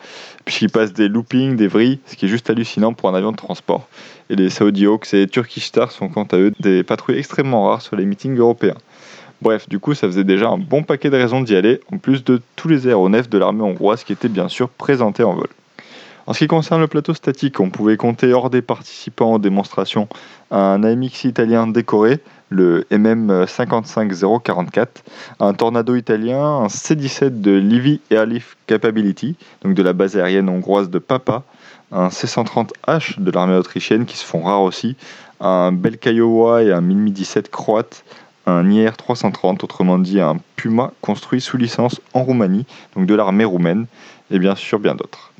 puisqu'il passe des loopings, des vrilles, ce qui est juste hallucinant pour un avion de transport. Et les Saudi Hawks et les Turkish Stars sont quant à eux des patrouilles extrêmement rares sur les meetings européens. Bref, du coup, ça faisait déjà un bon paquet de raisons d'y aller, en plus de tous les aéronefs de l'armée hongroise qui étaient bien sûr présentés en vol. En ce qui concerne le plateau statique, on pouvait compter hors des participants aux démonstrations un AMX italien décoré, le MM 55044, un Tornado italien, un C-17 de Livy Airlift Capability, donc de la base aérienne hongroise de Papa, un C-130H de l'armée autrichienne qui se font rares aussi, un Belkaiowa et un Mi-17 croate, un IR 330, autrement dit un Puma construit sous licence en Roumanie, donc de l'armée roumaine, et bien sûr bien d'autres.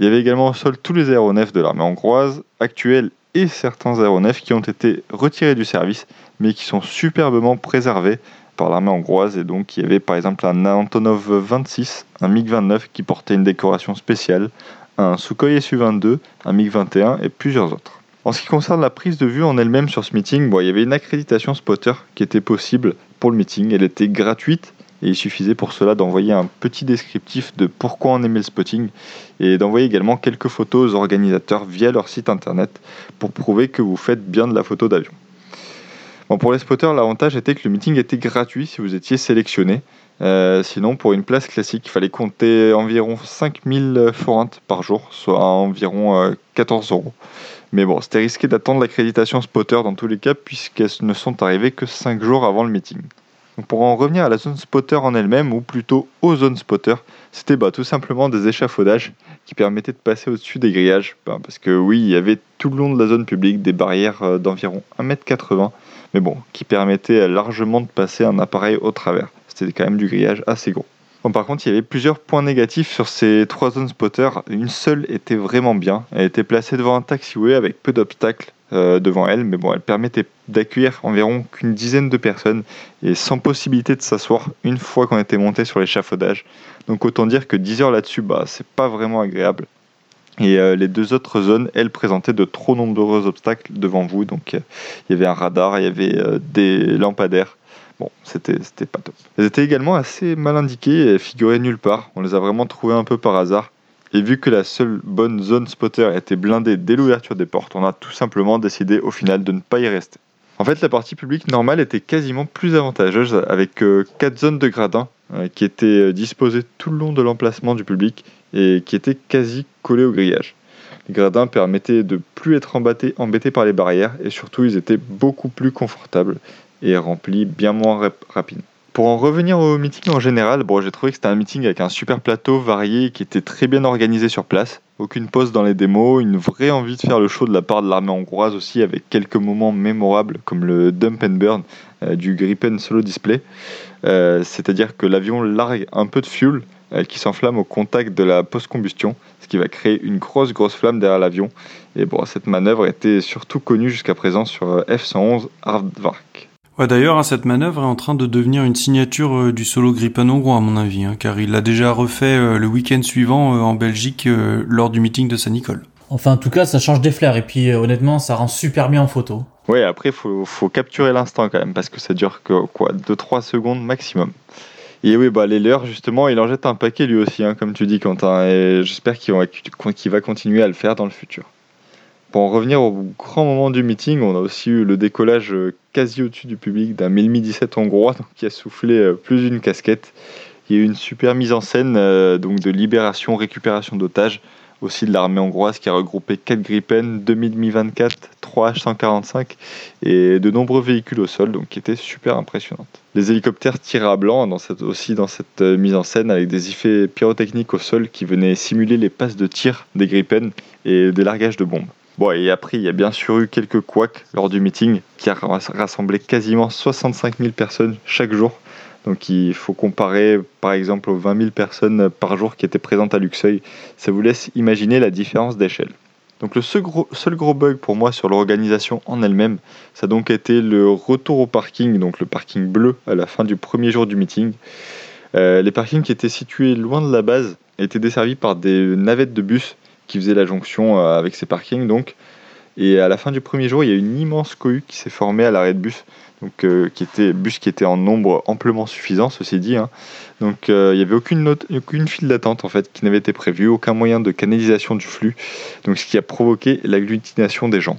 Il y avait également au sol tous les aéronefs de l'armée hongroise, actuels et certains aéronefs qui ont été retirés du service, mais qui sont superbement préservés par l'armée hongroise. Et donc, il y avait par exemple un Antonov 26, un MiG-29 qui portait une décoration spéciale, un Sukhoi Su-22, un MiG-21 et plusieurs autres. En ce qui concerne la prise de vue en elle-même sur ce meeting, il y avait une accréditation spotter qui était possible pour le meeting. Elle était gratuite et il suffisait pour cela d'envoyer un petit descriptif de pourquoi on aimait le spotting et d'envoyer également quelques photos aux organisateurs via leur site internet pour prouver que vous faites bien de la photo d'avion. Bon, pour les spotters, l'avantage était que le meeting était gratuit si vous étiez sélectionné. Euh, sinon, pour une place classique, il fallait compter environ 5000 forintes par jour, soit environ 14 euh, euros. Mais bon, c'était risqué d'attendre l'accréditation spotter dans tous les cas, puisqu'elles ne sont arrivées que 5 jours avant le meeting pour en revenir à la zone spotter en elle-même, ou plutôt aux zones spotter, c'était bah, tout simplement des échafaudages qui permettaient de passer au-dessus des grillages. Bah, parce que oui, il y avait tout le long de la zone publique des barrières euh, d'environ 1m80, mais bon, qui permettaient largement de passer un appareil au travers. C'était quand même du grillage assez gros. Bon, par contre, il y avait plusieurs points négatifs sur ces trois zones spotter. Une seule était vraiment bien. Elle était placée devant un taxiway avec peu d'obstacles euh, devant elle, mais bon, elle permettait d'accueillir environ qu'une dizaine de personnes et sans possibilité de s'asseoir une fois qu'on était monté sur l'échafaudage. Donc autant dire que 10 heures là-dessus, bah, c'est pas vraiment agréable. Et euh, les deux autres zones, elles, présentaient de trop nombreux obstacles devant vous. Donc euh, il y avait un radar, il y avait des lampadaires. Bon, c'était pas top. Elles étaient également assez mal indiquées et figuraient nulle part. On les a vraiment trouvées un peu par hasard. Et vu que la seule bonne zone spotter était blindée dès l'ouverture des portes, on a tout simplement décidé au final de ne pas y rester. En fait, la partie publique normale était quasiment plus avantageuse avec 4 euh, zones de gradins euh, qui étaient euh, disposées tout le long de l'emplacement du public et qui étaient quasi collées au grillage. Les gradins permettaient de plus être embêtés, embêtés par les barrières et surtout ils étaient beaucoup plus confortables et remplis bien moins rapidement. Pour en revenir au meeting en général, bon, j'ai trouvé que c'était un meeting avec un super plateau varié qui était très bien organisé sur place. Aucune pause dans les démos, une vraie envie de faire le show de la part de l'armée hongroise aussi avec quelques moments mémorables comme le dump and burn euh, du Gripen solo display. Euh, c'est-à-dire que l'avion largue un peu de fuel euh, qui s'enflamme au contact de la post-combustion, ce qui va créer une grosse grosse flamme derrière l'avion. Et bon, cette manœuvre était surtout connue jusqu'à présent sur F-111 Aardvark. Ouais, D'ailleurs, hein, cette manœuvre est en train de devenir une signature euh, du solo Gripen hongrois, à mon avis, hein, car il l'a déjà refait euh, le week-end suivant euh, en Belgique lors du meeting de Saint-Nicole. Enfin, en tout cas, ça change des flares et puis honnêtement, ça rend super bien en photo. Ouais, après, faut, faut capturer l'instant quand même, parce que ça dure que quoi, 2-3 secondes maximum. Et oui, bah, les leurs, justement, il en jette un paquet lui aussi, hein, comme tu dis, Quentin, et j'espère qu'il va, qu'il va continuer à le faire dans le futur. Pour en revenir au grand moment du meeting, on a aussi eu le décollage quasi au-dessus du public d'un 1017 hongrois qui a soufflé euh, plus d'une casquette. Il y a eu une super mise en scène euh, donc de libération, récupération d'otages, aussi de l'armée hongroise qui a regroupé 4 Gripen, 2 Mi-24, 3 H-145 et de nombreux véhicules au sol, donc qui étaient super impressionnantes. Les hélicoptères tiraient à blanc cette, aussi dans cette euh, mise en scène avec des effets pyrotechniques au sol qui venaient simuler les passes de tir des Gripen et des largages de bombes. Bon, et après, il y a bien sûr eu quelques couacs lors du meeting qui a rassemblé quasiment 65 000 personnes chaque jour. Donc il faut comparer par exemple aux 20 000 personnes par jour qui étaient présentes à Luxeuil. Ça vous laisse imaginer la différence d'échelle. Donc le seul gros, bug pour moi sur l'organisation en elle-même, ça a donc été le retour au parking, donc le parking bleu à la fin du premier jour du meeting. Euh, les parkings qui étaient situés loin de la base étaient desservis par des navettes de bus qui faisait la jonction euh, avec ces parkings. Donc. Et à la fin du premier jour, il y a une immense cohue qui s'est formée à l'arrêt de bus, donc euh, qui était bus qui était en nombre amplement suffisant, ceci dit. Hein. Donc euh, il n'y avait aucune, note, aucune file d'attente en fait qui n'avait été prévue, aucun moyen de canalisation du flux, donc ce qui a provoqué l'agglutination des gens.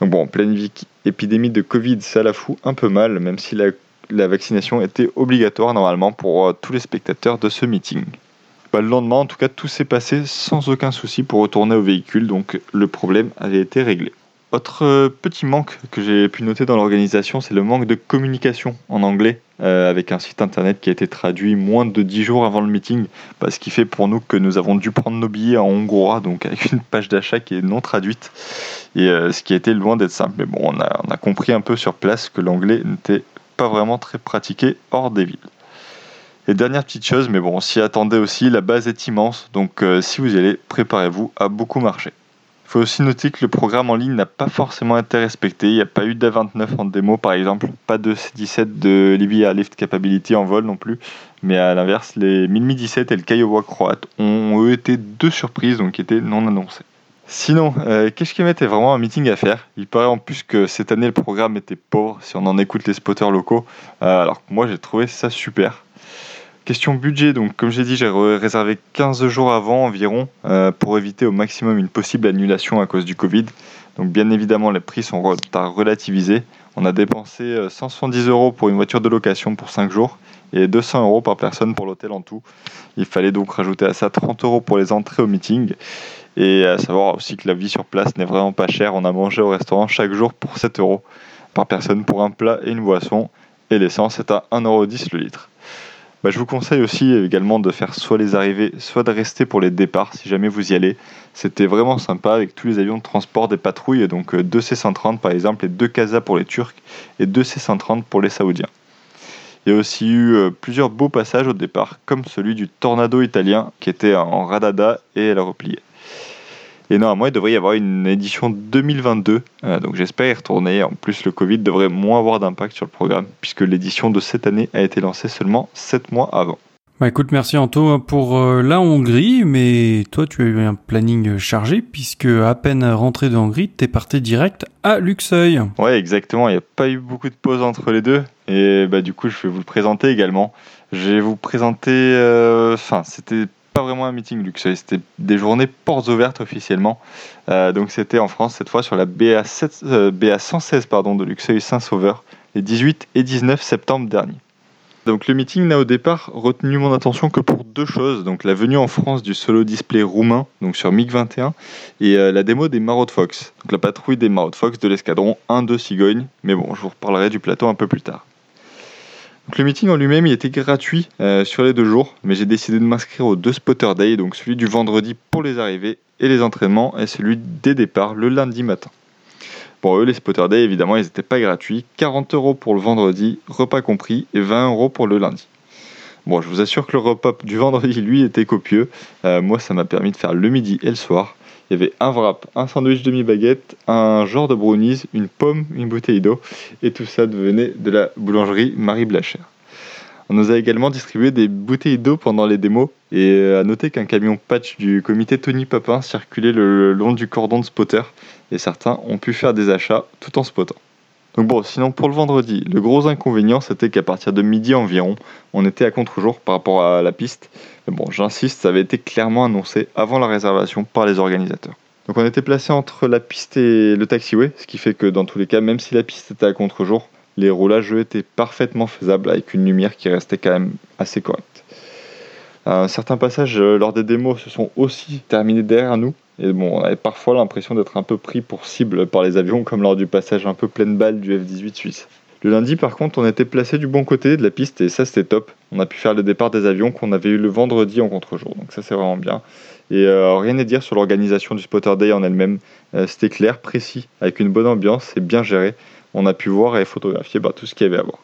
Donc bon, pleine épidémie de Covid, ça la fout un peu mal, même si la vaccination était obligatoire normalement pour tous les spectateurs de ce meeting. Le lendemain, en tout cas, tout s'est passé sans aucun souci pour retourner au véhicule, donc le problème avait été réglé. Autre euh, petit manque que j'ai pu noter dans l'organisation, c'est le manque de communication en anglais euh, avec un site internet qui a été traduit moins de 10 jours avant le meeting, ce qui fait pour nous que nous avons dû prendre nos billets en hongrois, donc avec une page d'achat qui est non traduite, et euh, ce qui été loin d'être simple. Mais bon, on a compris un peu sur place que l'anglais n'était pas vraiment très pratiqué hors des villes. Et dernière petite chose, mais bon, on s'y attendait aussi, la base est immense, donc euh, si vous y allez, préparez-vous à beaucoup marcher. Il faut aussi noter que le programme en ligne n'a pas forcément été respecté. Il n'y a pas eu d'A29 en démo par exemple, pas de C17 de Libya Lift Capability en vol non plus. Mais à l'inverse, les 1017 et le Kiowa croate ont eux été deux surprises, donc étaient non annoncées. Sinon, euh, qui était vraiment un meeting à faire? Il paraît en plus que cette année le programme était pauvre si on en écoute les spotters locaux. Euh, alors que moi j'ai trouvé ça super. Question budget, donc comme j'ai dit, j'ai réservé 15 jours avant environ euh, pour éviter au maximum une possible annulation à cause du Covid. Donc bien évidemment, les prix sont à relativiser. On a dépensé 170 euh, euros pour une voiture de location pour 5 jours et 200 euros par personne pour l'hôtel en tout. Il fallait donc rajouter à ça 30 euros pour les entrées au meeting. Et à savoir aussi que la vie sur place n'est vraiment pas chère. On a mangé au restaurant chaque jour pour 7 euros par personne pour un plat et une boisson. Et l'essence est à 1,10€ le litre. Bah, je vous conseille aussi également de faire soit les arrivées, soit de rester pour les départs si jamais vous y allez. C'était vraiment sympa avec tous les avions de transport des patrouilles, donc euh, deux C-130 par exemple, et deux CASA pour les Turcs, et deux C-130 pour les Saoudiens. Il y a aussi eu euh, plusieurs beaux passages au départ, comme celui du Tornado italien qui était en radada et elle a replié. Et normalement, il devrait y avoir une édition 2022. Euh, donc j'espère y retourner. En plus, le Covid devrait moins avoir d'impact sur le programme, puisque l'édition de cette année a été lancée seulement 7 mois avant. Bah écoute, merci Anto pour euh, la Hongrie, mais toi tu as eu un planning chargé puisque à peine rentré de Hongrie, t'es parti direct à Luxeuil. Ouais, exactement. Il n'y a pas eu beaucoup de pause entre les deux, et bah du coup je vais vous le présenter également. Je vais vous présenter. Euh, enfin, c'était pas vraiment un meeting Luxeuil, c'était des journées portes ouvertes officiellement. Euh, donc c'était en France cette fois sur la BA, 7, BA 116 pardon, de Luxeuil Saint-Sauveur les 18 et 19 septembre dernier. Donc le meeting n'a au départ retenu mon attention que pour deux choses, donc la venue en France du solo display roumain, donc sur MiG-21, et euh, la démo des Maraude Fox, donc la patrouille des Maraude Fox de l'escadron 1 de Cigogne, mais bon, je vous reparlerai du plateau un peu plus tard. Le meeting en lui-même, était gratuit euh, sur les deux jours, mais j'ai décidé de m'inscrire aux deux spotter day, donc celui du vendredi pour les arrivées et les entraînements, et celui des départs le lundi matin. Pour eux, les spotter day, évidemment, ils n'étaient pas gratuits. 40 euros pour le vendredi, repas compris, et 20 euros pour le lundi. Bon, je vous assure que le repas du vendredi, lui, était copieux. Euh, moi, ça m'a permis de faire le midi et le soir. Il y avait un wrap, un sandwich demi-baguette, un genre de brownies, une pomme, une bouteille d'eau, et tout ça venait de la boulangerie Marie Blacher. On nous a également distribué des bouteilles d'eau pendant les démos, et euh, à noter qu'un camion patch du comité Tony Papin circulait le long du cordon de spotter, et certains ont pu faire des achats tout en spottant. Donc bon, sinon pour le vendredi, le gros inconvénient c'était qu'à partir de midi environ, on était à contre-jour par rapport à la piste. Mais bon, j'insiste, ça avait été clairement annoncé avant la réservation par les organisateurs. Donc on était placé entre la piste et le taxiway, ce qui fait que dans tous les cas, même si la piste était à contre-jour, les roulages étaient parfaitement faisables avec une lumière qui restait quand même assez correcte. certains passages euh, lors des démos se sont aussi terminés derrière nous, et bon, on avait parfois l'impression d'être un peu pris pour cible par les avions, comme lors du passage un peu pleine balle du F-18 suisse. Le lundi, par contre, on était placé du bon côté de la piste et ça, c'était top. On a pu faire le départ des avions qu'on avait eu le vendredi en contre-jour, donc ça, c'est vraiment bien. Et euh, rien à dire sur l'organisation du Spotter Day en elle-même. Euh, c'était clair, précis, avec une bonne ambiance et bien géré. On a pu voir et photographier bah, tout ce qu'il y avait à voir.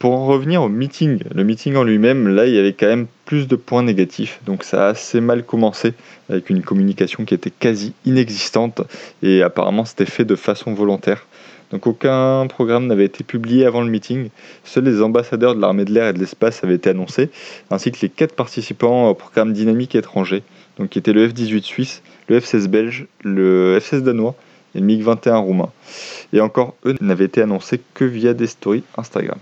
Pour en revenir au meeting, le meeting en lui-même, là, il y avait quand même plus de points négatifs. Donc ça a assez mal commencé avec une communication qui était quasi inexistante et apparemment c'était fait de façon volontaire. Donc aucun programme n'avait été publié avant le meeting. Seuls les ambassadeurs de l'armée de l'air et de l'espace avaient été annoncés, ainsi que les quatre participants au programme dynamique étranger, donc qui étaient le F-18 suisse, le F-16 belge, le F-16 danois et le MiG-21 roumain. Et encore, eux n'avaient été annoncés que via des stories Instagram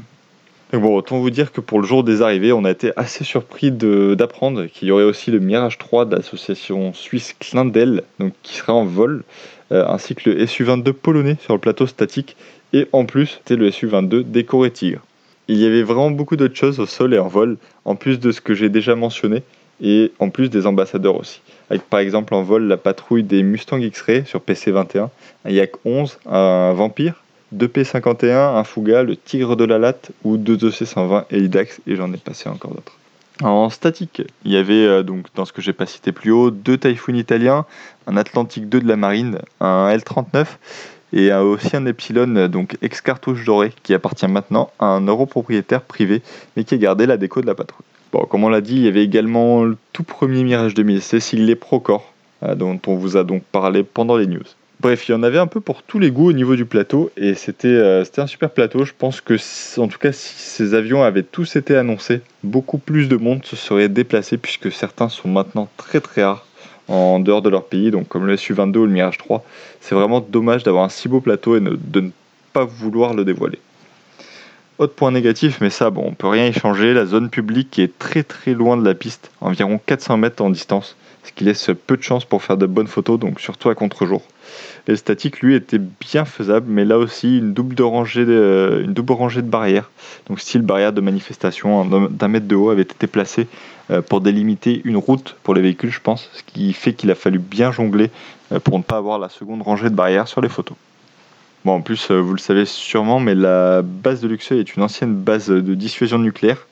bon, autant vous dire que pour le jour des arrivées, on a été assez surpris d'apprendre qu'il y aurait aussi le Mirage 3 de l'association suisse Clindel, donc qui sera en vol, euh, ainsi que le SU-22 polonais sur le plateau statique, et en plus, c'était le SU-22 décoré Tigre. Il y avait vraiment beaucoup d'autres choses au sol et en vol, en plus de ce que j'ai déjà mentionné, et en plus des ambassadeurs aussi. Avec par exemple en vol la patrouille des Mustang X-Ray sur PC-21, un Yak 11, un Vampire, 2P51, un Fouga, le Tigre de la Latte ou 2EC120 Elidax et j'en ai passé encore d'autres. En statique, il y avait euh, donc dans ce que j'ai pas cité plus haut deux Typhoon italiens, un Atlantique 2 de la marine, un L39 et aussi un Epsilon donc ex cartouche doré qui appartient maintenant à un europropriétaire privé mais qui a gardé la déco de la patrouille. Bon, comme on l'a dit, il y avait également le tout premier Mirage 2000 Cécile Procore euh, dont on vous a donc parlé pendant les news. Bref, il y en avait un peu pour tous les goûts au niveau du plateau et c'était euh, un super plateau. Je pense que, en tout cas, si ces avions avaient tous été annoncés, beaucoup plus de monde se serait déplacé puisque certains sont maintenant très très rares en dehors de leur pays, donc comme le Su-22 ou le Mirage 3. C'est vraiment dommage d'avoir un si beau plateau et de ne pas vouloir le dévoiler. Autre point négatif, mais ça, bon, on peut rien y changer, la zone publique est très très loin de la piste, environ 400 mètres en distance, ce qui laisse peu de chance pour faire de bonnes photos, donc surtout à contre-jour. Et le statique, lui, était bien faisable, mais là aussi, une double, rangée de, une double rangée de barrières, donc style barrière de manifestation d'un mètre de haut, avait été placée euh, pour délimiter une route pour les véhicules, je pense, ce qui fait qu'il a fallu bien jongler euh, pour ne pas avoir la seconde rangée de barrières sur les photos. Bon, en plus, euh, vous le savez sûrement, mais la base de Luxeuil est une ancienne base de dissuasion nucléaire.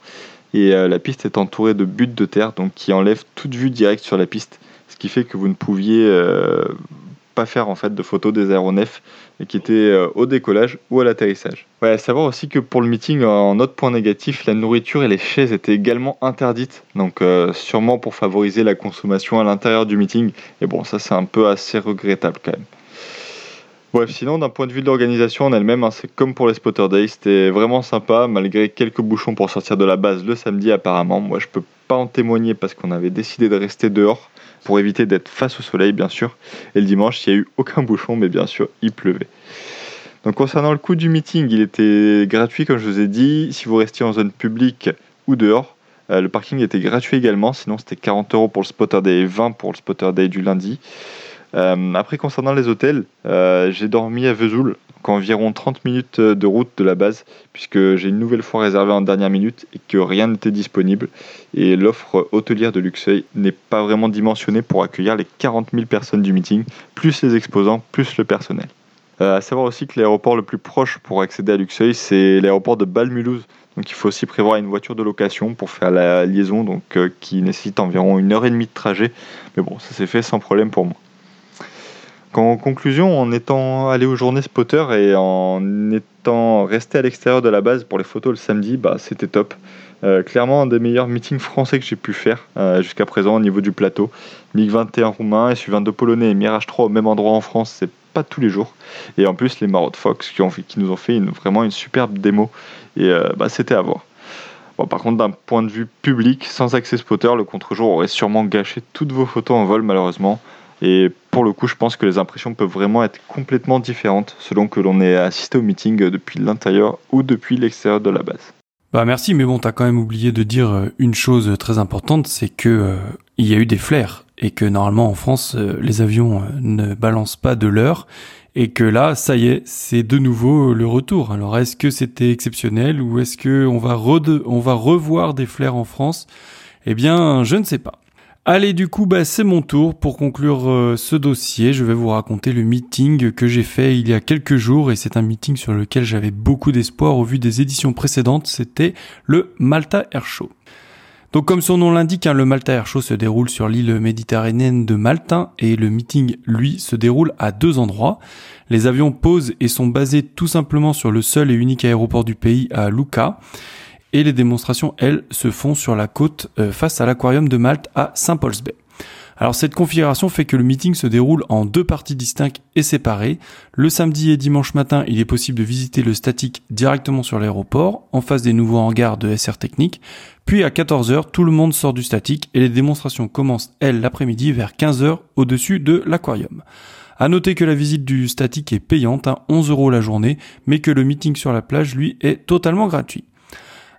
Et euh, la piste est entourée de buttes de terre, donc qui enlèvent toute vue directe sur la piste. Ce qui fait que vous ne pouviez euh, pas faire en fait de photos des aéronefs qui étaient au décollage ou à l'atterrissage. Ouais, à savoir aussi que pour le meeting, en autre point négatif, la nourriture et les chaises étaient également interdites, donc sûrement pour favoriser la consommation à l'intérieur du meeting. Et bon, ça c'est un peu assez regrettable quand même. Bref, sinon, d'un point de vue de l'organisation en elle-même, hein, c'est comme pour les Spotter Days, c'était vraiment sympa, malgré quelques bouchons pour sortir de la base le samedi apparemment. Moi, je peux pas en témoigner parce qu'on avait décidé de rester dehors pour éviter d'être face au soleil, bien sûr. Et le dimanche, il n'y a eu aucun bouchon, mais bien sûr, il pleuvait. Donc, concernant le coût du meeting, il était gratuit, comme je vous ai dit. Si vous restiez en zone publique ou dehors, euh, le parking était gratuit également. Sinon, c'était 40 euros pour le Spotter Day et 20 pour le Spotter Day du lundi. Euh, après, concernant les hôtels, euh, j'ai dormi à Vesoul, environ 30 minutes de route de la base, puisque j'ai une nouvelle fois réservé en dernière minute et que rien n'était disponible. Et l'offre hôtelière de Luxeuil n'est pas vraiment dimensionnée pour accueillir les 40 000 personnes du meeting, plus les exposants, plus le personnel. à savoir aussi que l'aéroport le plus proche pour accéder à Luxeuil, c'est l'aéroport de Bâle-Mulhouse. Donc il faut aussi prévoir une voiture de location pour faire la liaison, donc qui nécessite environ une heure et demie de trajet. Mais bon, ça s'est fait sans problème pour moi. En conclusion, en étant allé aux journées spotter et en étant resté à l'extérieur de la base pour les photos le samedi, bah, c'était top. Euh, clairement un des meilleurs meetings français que j'ai pu faire euh, jusqu'à présent au niveau du plateau. MiG-21 roumain, SU-22 polonais et Mirage 3 au même endroit en France, c'est pas tous les jours. Et en plus les Maraude Fox qui, ont qui nous ont fait vraiment une superbe démo et euh, bah, c'était à voir. Par contre, d'un point de vue public, sans accès spotter, le contre-jour aurait sûrement gâché toutes vos photos en vol malheureusement. Pour le coup, je pense que les impressions peuvent vraiment être complètement différentes selon que l'on ait assisté au meeting depuis l'intérieur ou depuis l'extérieur de la base. Bah merci, mais bon, t'as quand même oublié de dire euh, une chose très importante, c'est que euh, il y a eu des flares et que normalement en France, euh, les avions ne balancent pas de l'heure et que là, ça y est, c'est de nouveau le retour. Alors est-ce que c'était exceptionnel ou est-ce que on va, on va revoir des flares en France? Eh bien, je ne sais pas. Allez, du coup, bah, c'est mon tour pour conclure euh, ce dossier. Je vais vous raconter le meeting que j'ai fait il y a quelques jours et c'est un meeting sur lequel j'avais beaucoup d'espoir au vu des éditions précédentes. C'était le Malta Air Show. Donc comme son nom l'indique, hein, le Malta Air Show se déroule sur l'île méditerranéenne de Malta et le meeting, lui, se déroule à deux endroits. Les avions posent et sont basés tout simplement sur le seul et unique aéroport du pays à Lucca et les démonstrations, elles, se font sur la côte euh, face à l'aquarium de Malte à Saint-Paul's Bay. Alors cette configuration fait que le meeting se déroule en deux parties distinctes et séparées. Le samedi et dimanche matin, il est possible de visiter le statique directement sur l'aéroport, en face des nouveaux hangars de SR Technique. Puis à 14h, tout le monde sort du statique et les démonstrations commencent, elles, l'après-midi vers 15h au-dessus de l'aquarium. À noter que la visite du statique est payante, à 11 euros la journée, mais que le meeting sur la plage, lui, est totalement gratuit.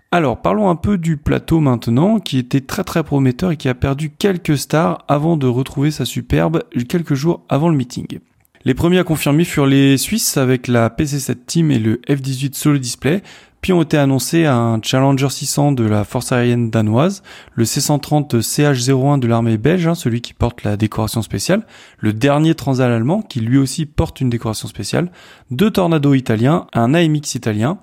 Alors parlons un peu du plateau maintenant, qui était très très prometteur et qui a perdu quelques stars avant de retrouver sa superbe quelques jours avant le meeting. Les premiers à confirmer furent les Suisses avec la PC7 Team et le F18 Solo Display, puis ont été annoncés un Challenger 600 de la force aérienne danoise, le C-130 CH-01 de l'armée belge, hein, celui qui porte la décoration spéciale, le dernier Transal allemand qui lui aussi porte une décoration spéciale, deux Tornado italiens, un AMX italien,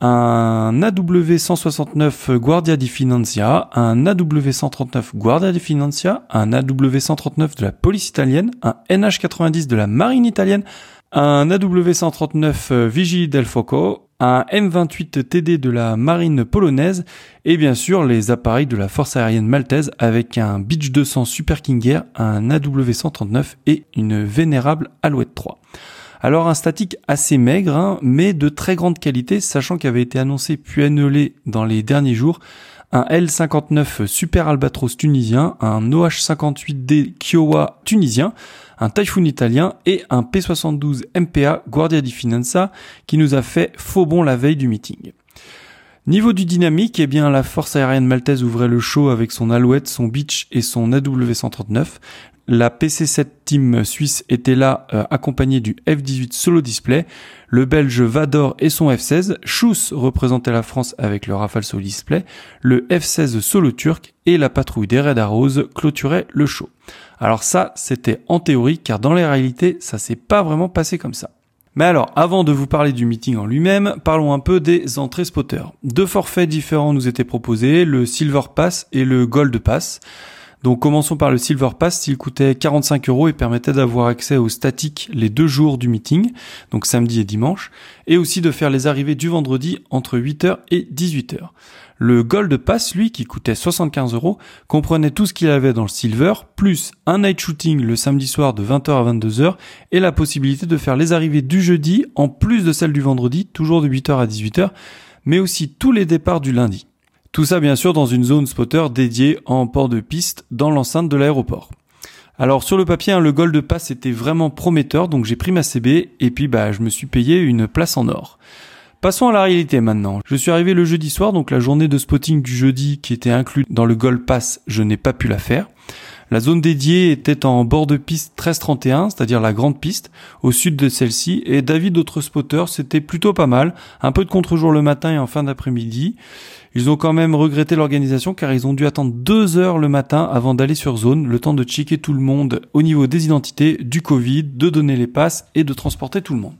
un AW169 Guardia di Finanza, un AW139 Guardia di Finanza, un AW139 de la police italienne, un NH90 de la marine italienne, un AW139 Vigili del Foco, un M28 TD de la marine polonaise et bien sûr les appareils de la force aérienne maltaise avec un Beach 200 Super King Air, un AW139 et une vénérable Alouette 3. Alors un statique assez maigre, hein, mais de très grande qualité, sachant qu'avait été annoncé puis annulé dans les derniers jours un L59 Super Albatros tunisien, un OH58D Kiowa tunisien, un Typhoon italien et un P72 MPA Guardia di Finanza qui nous a fait faux bon la veille du meeting. Niveau du dynamique, eh bien, la force aérienne maltaise ouvrait le show avec son Alouette, son Beach et son AW139. La PC7 Team suisse était là euh, accompagné du F18 Solo Display, le belge Vador et son F16, Schuss représentait la France avec le Rafale Solo Display, le F16 Solo Turc et la patrouille des Red Arrows clôturait le show. Alors ça, c'était en théorie car dans les réalités, ça s'est pas vraiment passé comme ça. Mais alors, avant de vous parler du meeting en lui-même, parlons un peu des entrées spotters. Deux forfaits différents nous étaient proposés, le Silver Pass et le Gold Pass. Donc commençons par le Silver Pass, il coûtait 45 euros et permettait d'avoir accès au statique les deux jours du meeting, donc samedi et dimanche, et aussi de faire les arrivées du vendredi entre 8h et 18h. Le Gold Pass, lui, qui coûtait 75 euros, comprenait tout ce qu'il avait dans le Silver, plus un night shooting le samedi soir de 20h à 22h, et la possibilité de faire les arrivées du jeudi, en plus de celles du vendredi, toujours de 8h à 18h, mais aussi tous les départs du lundi. Tout ça bien sûr dans une zone spotter dédiée en port de piste dans l'enceinte de l'aéroport. Alors sur le papier, hein, le Gold Pass était vraiment prometteur, donc j'ai pris ma CB et puis bah je me suis payé une place en or. Passons à la réalité maintenant. Je suis arrivé le jeudi soir, donc la journée de spotting du jeudi qui était inclue dans le Gold Pass, je n'ai pas pu la faire. La zone dédiée était en bord de piste 1331, c'est-à-dire la grande piste, au sud de celle-ci, et d'avis d'autres spotters, c'était plutôt pas mal. Un peu de contre-jour le matin et en fin d'après-midi. Ils ont quand même regretté l'organisation car ils ont dû attendre deux heures le matin avant d'aller sur zone, le temps de checker tout le monde au niveau des identités, du Covid, de donner les passes et de transporter tout le monde.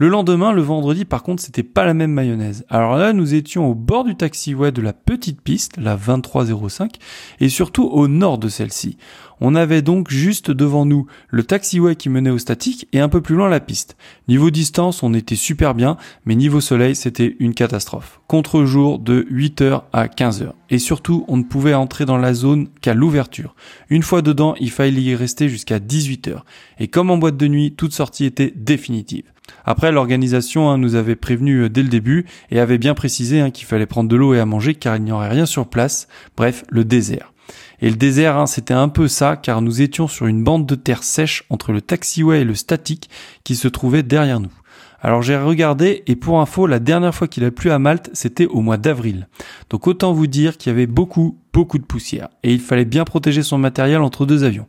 Le lendemain, le vendredi, par contre, c'était pas la même mayonnaise. Alors là, nous étions au bord du taxiway de la petite piste, la 2305, et surtout au nord de celle-ci. On avait donc juste devant nous le taxiway qui menait au statique et un peu plus loin la piste. Niveau distance, on était super bien, mais niveau soleil, c'était une catastrophe. Contre-jour de 8h à 15h. Et surtout, on ne pouvait entrer dans la zone qu'à l'ouverture. Une fois dedans, il fallait y rester jusqu'à 18h. Et comme en boîte de nuit, toute sortie était définitive. Après, l'organisation hein, nous avait prévenu euh, dès le début et avait bien précisé hein, qu'il fallait prendre de l'eau et à manger car il n'y aurait rien sur place. Bref, le désert. Et le désert, hein, c'était un peu ça, car nous étions sur une bande de terre sèche entre le taxiway et le statique qui se trouvait derrière nous. Alors j'ai regardé et pour info, la dernière fois qu'il a plu à Malte, c'était au mois d'avril. Donc autant vous dire qu'il y avait beaucoup, beaucoup de poussière et il fallait bien protéger son matériel entre deux avions.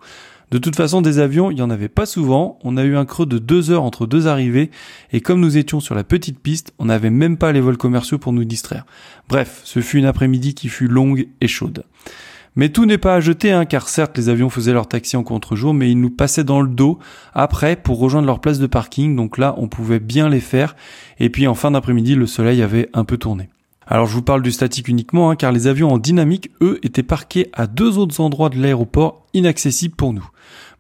De toute façon, des avions, il n'y en avait pas souvent. On a eu un creux de deux heures entre deux arrivées. Et comme nous étions sur la petite piste, on n'avait même pas les vols commerciaux pour nous distraire. Bref, ce fut une après-midi qui fut longue et chaude. Mais tout n'est pas à jeter, hein, car certes les avions faisaient leur taxi en contre-jour, mais ils nous passaient dans le dos après pour rejoindre leur place de parking, donc là on pouvait bien les faire, et puis en fin d'après-midi le soleil avait un peu tourné. Alors je vous parle du statique uniquement, hein, car les avions en dynamique, eux, étaient parqués à deux autres endroits de l'aéroport inaccessibles pour nous.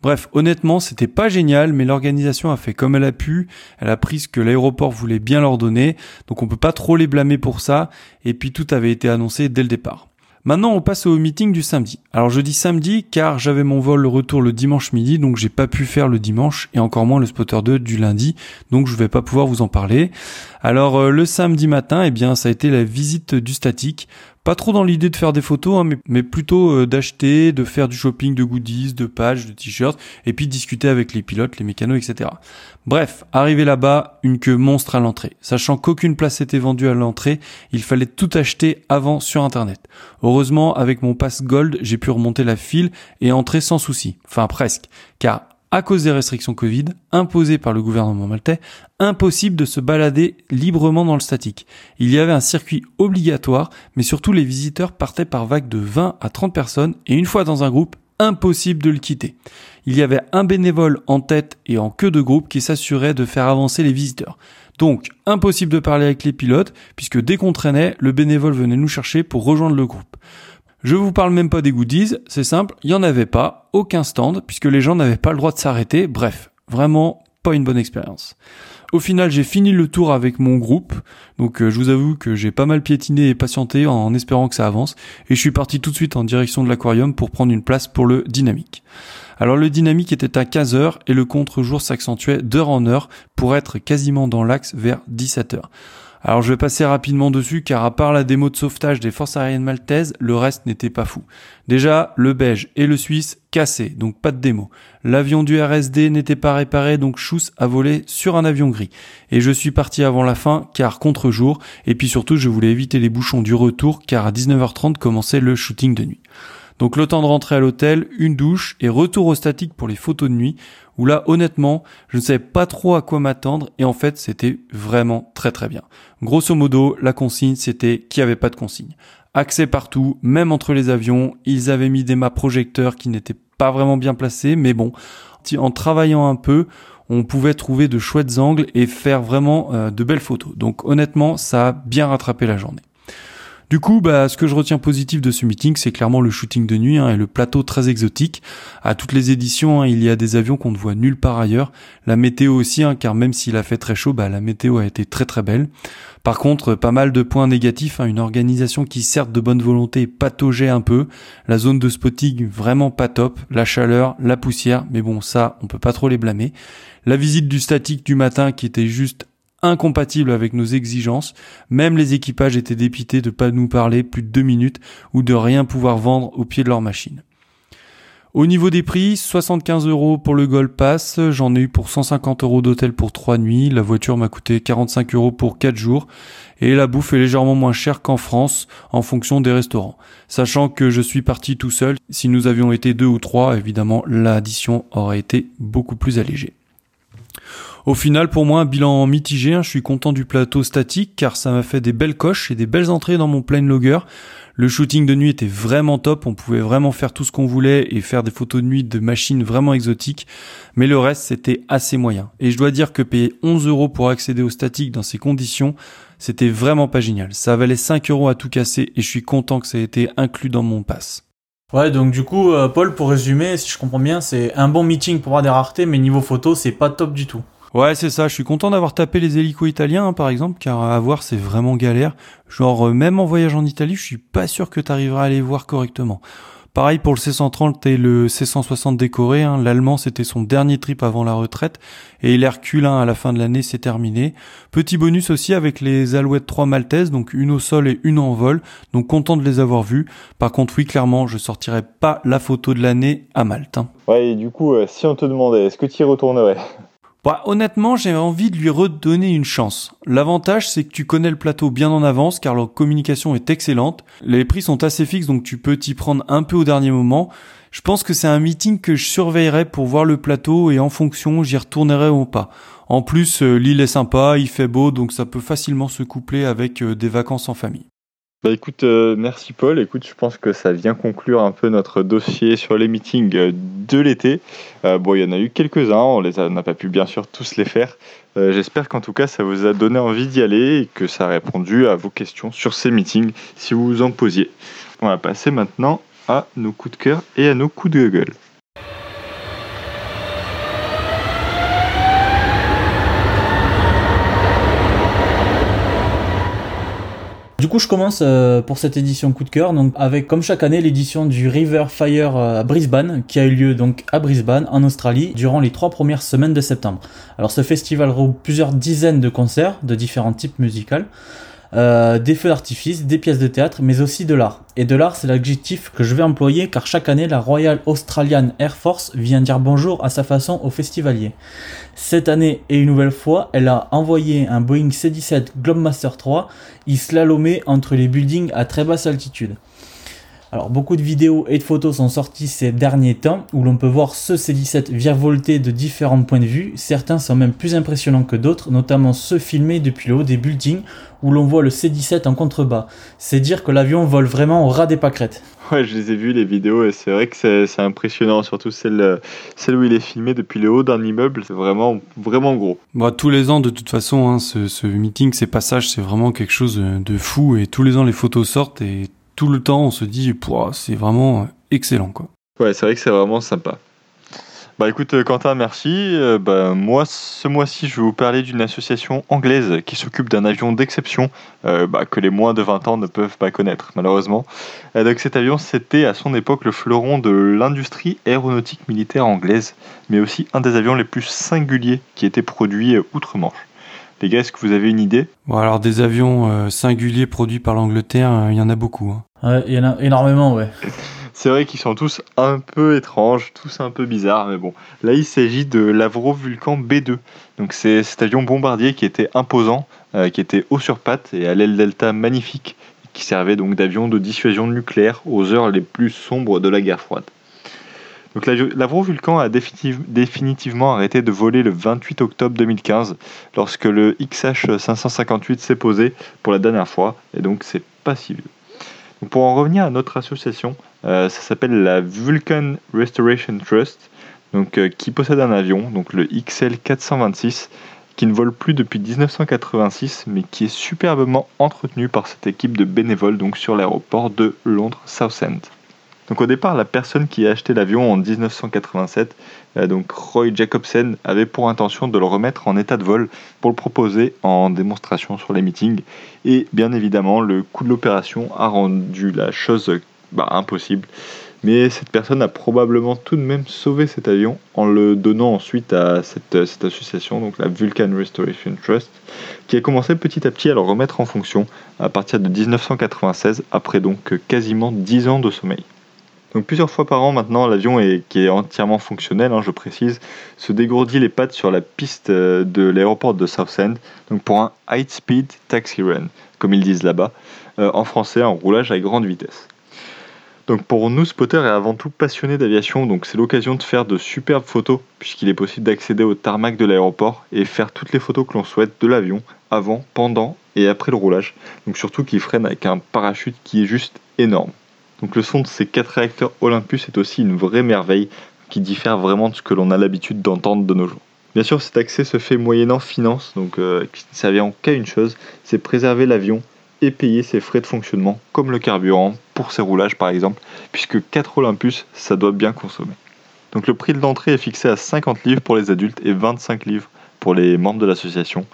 Bref, honnêtement, c'était pas génial, mais l'organisation a fait comme elle a pu. Elle a pris ce que l'aéroport voulait bien leur donner, donc on peut pas trop les blâmer pour ça. Et puis tout avait été annoncé dès le départ. Maintenant, on passe au meeting du samedi. Alors, je dis samedi car j'avais mon vol retour le dimanche midi, donc j'ai pas pu faire le dimanche et encore moins le spotter 2 du lundi, donc je vais pas pouvoir vous en parler. Alors, euh, le samedi matin, eh bien, ça a été la visite du statique. Pas trop dans l'idée de faire des photos, hein, mais, plutôt euh, d'acheter, de faire du shopping de goodies, de pages, de t-shirts, et puis discuter avec les pilotes, les mécanos, etc. Bref, arrivé là-bas, une queue monstre à l'entrée. Sachant qu'aucune place était vendue à l'entrée, il fallait tout acheter avant sur Internet. Heureusement, avec mon pass Gold, j'ai pu remonter la file et entrer sans souci. Enfin presque. Car à cause des restrictions Covid imposées par le gouvernement maltais, impossible de se balader librement dans le statique. Il y avait un circuit obligatoire, mais surtout les visiteurs partaient par vagues de 20 à 30 personnes et une fois dans un groupe, impossible de le quitter. Il y avait un bénévole en tête et en queue de groupe qui s'assurait de faire avancer les visiteurs. Donc, impossible de parler avec les pilotes, puisque dès qu'on traînait, le bénévole venait nous chercher pour rejoindre le groupe. Je vous parle même pas des goodies, c'est simple, il y en avait pas, aucun stand, puisque les gens n'avaient pas le droit de s'arrêter, bref, vraiment pas une bonne expérience. Au final, j'ai fini le tour avec mon groupe, donc euh, je vous avoue que j'ai pas mal piétiné et patienté en espérant que ça avance, et je suis parti tout de suite en direction de l'aquarium pour prendre une place pour le dynamique. Alors le dynamique était à 15 heures et le contre-jour s'accentuait d'heure en heure pour être quasiment dans l'axe vers 17 heures. Alors je vais passer rapidement dessus car à part la démo de sauvetage des forces aériennes maltaises, le reste n'était pas fou. Déjà, le beige et le suisse cassés, donc pas de démo. L'avion du RSD n'était pas réparé, donc Schuss a volé sur un avion gris. Et je suis parti avant la fin car contre-jour, et puis surtout je voulais éviter les bouchons du retour car à 19h30 commençait le shooting de nuit. Donc le temps de rentrer à l'hôtel, une douche et retour au statique pour les photos de nuit, où là honnêtement, je ne savais pas trop à quoi m'attendre et en fait c'était vraiment très très bien. Grosso modo, la consigne c'était qu'il n'y avait pas de consigne. Accès partout, même entre les avions, ils avaient mis des maps projecteurs qui n'étaient pas vraiment bien placés, mais bon, en travaillant un peu, on pouvait trouver de chouettes angles et faire vraiment euh, de belles photos. Donc honnêtement, ça a bien rattrapé la journée. Du coup, bah, ce que je retiens positif de ce meeting, c'est clairement le shooting de nuit hein, et le plateau très exotique. À toutes les éditions, hein, il y a des avions qu'on ne voit nulle part ailleurs. La météo aussi, hein, car même s'il a fait très chaud, bah, la météo a été très très belle. Par contre, pas mal de points négatifs. une organisation qui, certes de bonne volonté, pataugeait un peu. La zone de spotting vraiment pas top. La chaleur, la poussière, mais bon, ça, on peut pas trop les blâmer. La visite du statique du matin qui était juste incompatible avec nos exigences. Même les équipages étaient dépités de pas nous parler plus de deux minutes ou de rien pouvoir vendre au pied de leur machine. Au niveau des prix, 75 euros pour le Gold Pass, j'en ai eu pour 150 euros d'hôtel pour 3 nuits, la voiture m'a coûté 45 euros pour 4 jours, et la bouffe est légèrement moins chère qu'en France en fonction des restaurants. Sachant que je suis parti tout seul, si nous avions été deux ou trois, évidemment l'addition aurait été beaucoup plus allégée. Au final, pour moi, un bilan mitigé. Hein. Je suis content du plateau statique car ça m'a fait des belles coches et des belles entrées dans mon plane logger. Le shooting de nuit était vraiment top, on pouvait vraiment faire tout ce qu'on voulait et faire des photos de nuit de machines vraiment exotiques, mais le reste c'était assez moyen. Et je dois dire que payer 11 euros pour accéder au statique dans ces conditions, c'était vraiment pas génial. Ça valait 5 euros à tout casser et je suis content que ça ait été inclus dans mon pass. Ouais, donc du coup, euh, Paul, pour résumer, si je comprends bien, c'est un bon meeting pour avoir des raretés, mais niveau photo, c'est pas top du tout. Ouais, c'est ça. Je suis content d'avoir tapé les hélicos italiens, hein, par exemple, car à voir, c'est vraiment galère. Genre, euh, même en voyage en Italie, je suis pas sûr que t'arriveras à les voir correctement. Pareil pour le C130 et le C160 décoré. Hein. L'allemand, c'était son dernier trip avant la retraite. Et l'Hercule, hein, à la fin de l'année, c'est terminé. Petit bonus aussi avec les Alouettes 3 maltaises, donc une au sol et une en vol. Donc content de les avoir vues. Par contre, oui, clairement, je sortirai pas la photo de l'année à Malte. Hein. Ouais, et du coup, euh, si on te demandait, est-ce que tu y retournerais? Bah, honnêtement, j'ai envie de lui redonner une chance. L'avantage, c'est que tu connais le plateau bien en avance, car leur communication est excellente. Les prix sont assez fixes, donc tu peux t'y prendre un peu au dernier moment. Je pense que c'est un meeting que je surveillerai pour voir le plateau et en fonction, j'y retournerai ou pas. En plus, euh, l'île est sympa, il fait beau, donc ça peut facilement se coupler avec euh, des vacances en famille. Bah écoute, euh, merci Paul. Écoute, je pense que ça vient conclure un peu notre dossier sur les meetings euh, de l'été. Euh, bon, il y en a eu quelques-uns, on n'a pas pu bien sûr tous les faire. J'espère qu'en tout cas ça vous a donné envie d'y aller et que ça a répondu à vos questions sur ces meetings si vous vous en posiez. On va passer maintenant à nos coups de cœur et à nos coups de gueule. Du coup, je commence euh, pour cette édition coup de cœur, avec comme chaque année l'édition du River Fire euh, Brisbane, qui a eu lieu donc à Brisbane, en Australie, durant les trois premières semaines de septembre. Alors, ce festival regroupe plusieurs dizaines de concerts de différents types musicaux. Euh, des feux d'artifice, des pièces de théâtre, mais aussi de l'art. Et de l'art, c'est l'adjectif que je vais employer car chaque année, la Royal Australian Air Force vient dire bonjour à sa façon aux festivaliers. Cette année, et une nouvelle fois, elle a envoyé un Boeing C-17 Globemaster 3 y slalomer entre les buildings à très basse altitude. Alors beaucoup de vidéos et de photos sont sorties ces derniers temps où l'on peut voir ce C-17 virevolter de différents points de vue. Certains sont même plus impressionnants que d'autres, notamment ceux filmés depuis le haut des buildings où l'on voit le C-17 en contrebas. C'est dire que l'avion vole vraiment au ras des pâquerettes. Ouais, je les ai vus les vidéos et c'est vrai que c'est impressionnant, surtout celle, celle où il est filmé depuis le haut d'un immeuble, c'est vraiment, vraiment gros. Bah, tous les ans, de toute façon, hein, ce, ce meeting, ces passages, c'est vraiment quelque chose de fou et tous les ans les photos sortent et tout le temps, on se dit, c'est vraiment excellent, quoi. Ouais, c'est vrai que c'est vraiment sympa. Bah écoute euh, Quentin, merci. Euh, bah, moi, ce mois-ci, je vais vous parler d'une association anglaise qui s'occupe d'un avion d'exception euh, bah, que les moins de 20 ans ne peuvent pas connaître, malheureusement. donc cet avion, c'était à son époque le fleuron de l'industrie aéronautique militaire anglaise, mais aussi un des avions les plus singuliers qui était produit outre-Manche. Les gars, est-ce que vous avez une idée? Bon, alors des avions singuliers produits par l'Angleterre, il y en a beaucoup. Hein. Ouais, il y en a énormément, ouais. C'est vrai qu'ils sont tous un peu étranges, tous un peu bizarres, mais bon. Là, il s'agit de l'Avro Vulcan B2. Donc, c'est cet avion bombardier qui était imposant, euh, qui était haut sur pattes et à l'aile delta magnifique, qui servait donc d'avion de dissuasion nucléaire aux heures les plus sombres de la guerre froide. Donc l'Avro Vulcan a définitivement arrêté de voler le 28 octobre 2015 lorsque le XH 558 s'est posé pour la dernière fois et donc c'est pas si vieux. Pour en revenir à notre association, euh, ça s'appelle la Vulcan Restoration Trust, euh, qui possède un avion, le XL 426, qui ne vole plus depuis 1986, mais qui est superbement entretenu par cette équipe de bénévoles donc sur l'aéroport de Londres Southend. Donc au départ, la personne qui a acheté l'avion en 1987, euh, donc Roy Jacobsen, avait pour intention de le remettre en état de vol pour le proposer en démonstration sur les meetings. Et bien évidemment, le coût de l'opération a rendu la chose bah, impossible. Mais cette personne a probablement tout de même sauvé cet avion en le donnant ensuite à cette, cette, association, donc la Vulcan Restoration Trust, qui a commencé petit à petit à le remettre en fonction à partir de 1996, après donc quasiment 10 ans de sommeil. Donc plusieurs fois par an maintenant, l'avion qui est entièrement fonctionnel, hein, je précise, se dégourdit les pattes sur la piste euh, de l'aéroport de Southend, donc pour un high speed taxi run, comme ils disent là-bas, euh, en français un roulage à grande vitesse. Donc pour nous, Spotter est avant tout passionné d'aviation, donc c'est l'occasion de faire de superbes photos, puisqu'il est possible d'accéder au tarmac de l'aéroport et faire toutes les photos que l'on souhaite de l'avion, avant, pendant et après le roulage. Donc surtout qu'il freine avec un parachute qui est juste énorme. Donc le son de ces quatre réacteurs Olympus est aussi une vraie merveille qui diffère vraiment de ce que l'on a l'habitude d'entendre de nos jours. Bien sûr, cet accès se fait moyennant finance, donc euh, ça vient en qu'à une chose, c'est préserver l'avion et payer ses frais de fonctionnement, comme le carburant pour ses roulages par exemple, puisque 4 Olympus, ça doit bien consommer. Donc le prix de l'entrée est fixé à 50 livres pour les adultes et 25 livres pour les membres de l'association.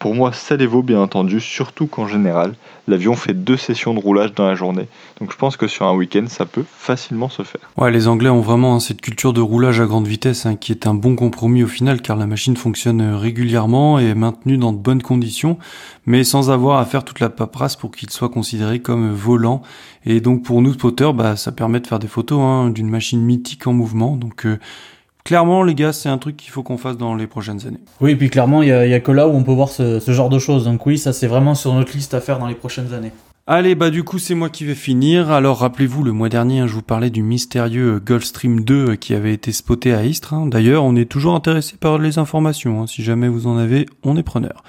Pour moi, ça les vaut bien entendu, surtout qu'en général, l'avion fait deux sessions de roulage dans la journée. Donc je pense que sur un week-end, ça peut facilement se faire. Ouais, les Anglais ont vraiment hein, cette culture de roulage à grande vitesse hein, qui est un bon compromis au final car la machine fonctionne régulièrement et est maintenue dans de bonnes conditions, mais sans avoir à faire toute la paperasse pour qu'il soit considéré comme volant. Et donc pour nous, spotters, bah, ça permet de faire des photos hein, d'une machine mythique en mouvement. Donc euh, Clairement, les gars, c'est un truc qu'il faut qu'on fasse dans les prochaines années. Oui, et puis clairement, il y, a que là où on peut voir ce genre de choses. Donc oui, ça c'est vraiment sur notre liste à faire dans les prochaines années. Allez, bah du coup c'est moi qui vais finir. Alors rappelez-vous, le mois dernier, hein, je vous parlais du mystérieux Gulfstream 2 euh, qui avait été spoté à Istres. Hein. D'ailleurs, on est toujours intéressé par les informations. Hein. Si jamais vous en avez, on est preneur.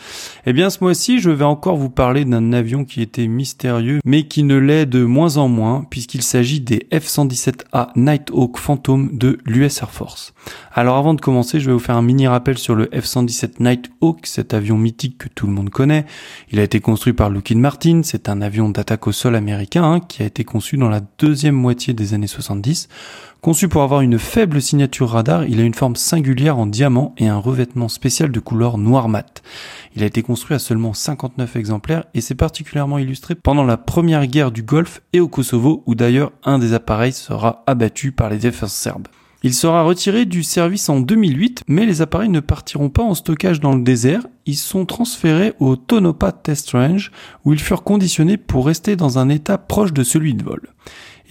Eh bien, ce mois-ci, je vais encore vous parler d'un avion qui était mystérieux, mais qui ne l'est de moins en moins, puisqu'il s'agit des F-117A Nighthawk Phantom de l'US Air Force. Alors avant de commencer, je vais vous faire un mini rappel sur le F-117 Nighthawk, cet avion mythique que tout le monde connaît. Il a été construit par Lockheed Martin, c'est un avion d'attaque au sol américain hein, qui a été conçu dans la deuxième moitié des années 70. Conçu pour avoir une faible signature radar, il a une forme singulière en diamant et un revêtement spécial de couleur noir mat. Il a été construit à seulement 59 exemplaires et s'est particulièrement illustré pendant la première guerre du Golfe et au Kosovo où d'ailleurs un des appareils sera abattu par les défenses serbes. Il sera retiré du service en 2008, mais les appareils ne partiront pas en stockage dans le désert, ils sont transférés au Tonopah Test Range, où ils furent conditionnés pour rester dans un état proche de celui de vol.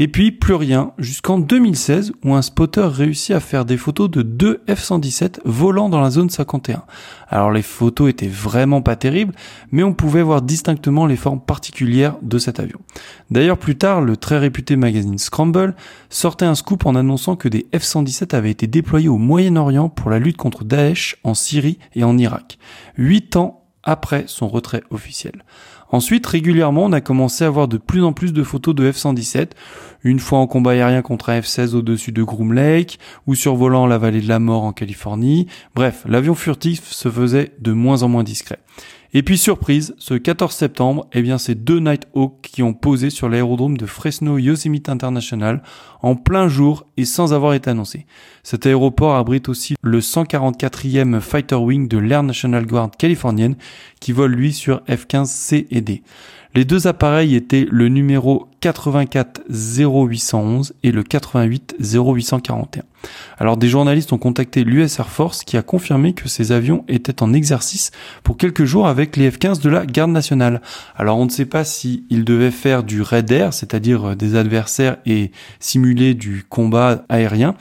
Et puis plus rien jusqu'en 2016 où un spotter réussit à faire des photos de deux F-117 volant dans la zone 51. Alors les photos étaient vraiment pas terribles, mais on pouvait voir distinctement les formes particulières de cet avion. D'ailleurs plus tard, le très réputé magazine Scramble sortait un scoop en annonçant que des F-117 avaient été déployés au Moyen-Orient pour la lutte contre Daesh en Syrie et en Irak. Huit ans après son retrait officiel. Ensuite, régulièrement, on a commencé à voir de plus en plus de photos de F-117, une fois en combat aérien contre un F-16 au-dessus de Groom Lake, ou survolant la vallée de la mort en Californie. Bref, l'avion furtif se faisait de moins en moins discret. Et puis surprise, ce 14 septembre, eh bien c'est deux Nighthawks qui ont posé sur l'aérodrome de Fresno Yosemite International en plein jour et sans avoir été annoncé. Cet aéroport abrite aussi le 144e Fighter Wing de l'Air National Guard californienne qui vole lui sur F-15C et D. Les deux appareils étaient le numéro 84 0811 et le 88 0841. Alors des journalistes ont contacté l'US Air Force qui a confirmé que ces avions étaient en exercice pour quelques jours avec les F-15 de la garde nationale. Alors on ne sait pas s'ils devaient faire du raid air, c'est-à-dire des adversaires et simuler du combat aérien,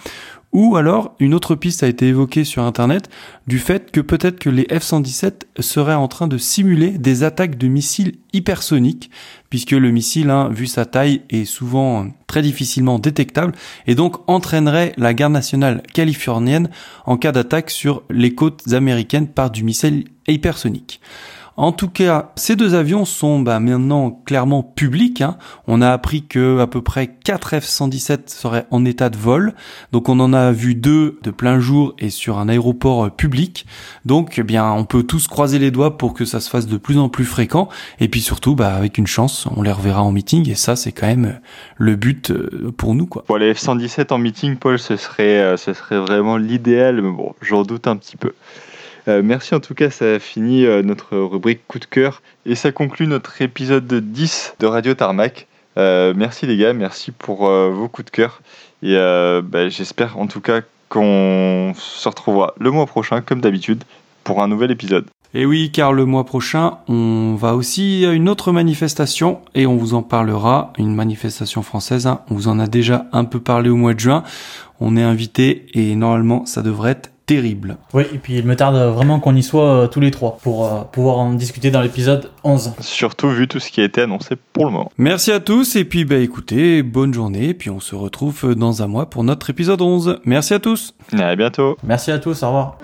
ou alors, une autre piste a été évoquée sur Internet du fait que peut-être que les F-117 seraient en train de simuler des attaques de missiles hypersoniques, puisque le missile, hein, vu sa taille, est souvent très difficilement détectable, et donc entraînerait la garde nationale californienne en cas d'attaque sur les côtes américaines par du missile hypersonique. En tout cas, ces deux avions sont bah, maintenant clairement publics. Hein. On a appris que à peu près 4 F-117 seraient en état de vol. Donc on en a vu deux de plein jour et sur un aéroport euh, public. Donc eh bien, on peut tous croiser les doigts pour que ça se fasse de plus en plus fréquent. Et puis surtout, bah, avec une chance, on les reverra en meeting. Et ça, c'est quand même euh, le but euh, pour nous. Les F-117 en meeting, Paul, ce serait, ce serait vraiment l'idéal. Mais bon, j'en doute un petit peu. Euh, merci en tout cas, ça a fini euh, notre rubrique coup de cœur et ça conclut notre épisode 10 de Radio Tarmac. Euh, merci les gars, merci pour vos coups de cœur et bah, j'espère en tout cas qu'on se retrouvera le mois prochain comme d'habitude pour un nouvel épisode. Et oui, car le mois prochain, on va aussi à une autre manifestation et on vous en parlera, une manifestation française. Hein. On vous en a déjà un peu parlé au mois de juin. On est invité et normalement ça devrait être terrible. Oui, et puis il me tarde vraiment qu'on y soit euh, tous les trois pour euh, pouvoir en discuter dans l'épisode 11. Surtout vu tout ce qui a été annoncé pour le moment. Merci à tous et puis bah écoutez, bonne journée, puis on se retrouve dans un mois pour notre épisode 11. Merci à tous. À bientôt. Merci à tous, au revoir.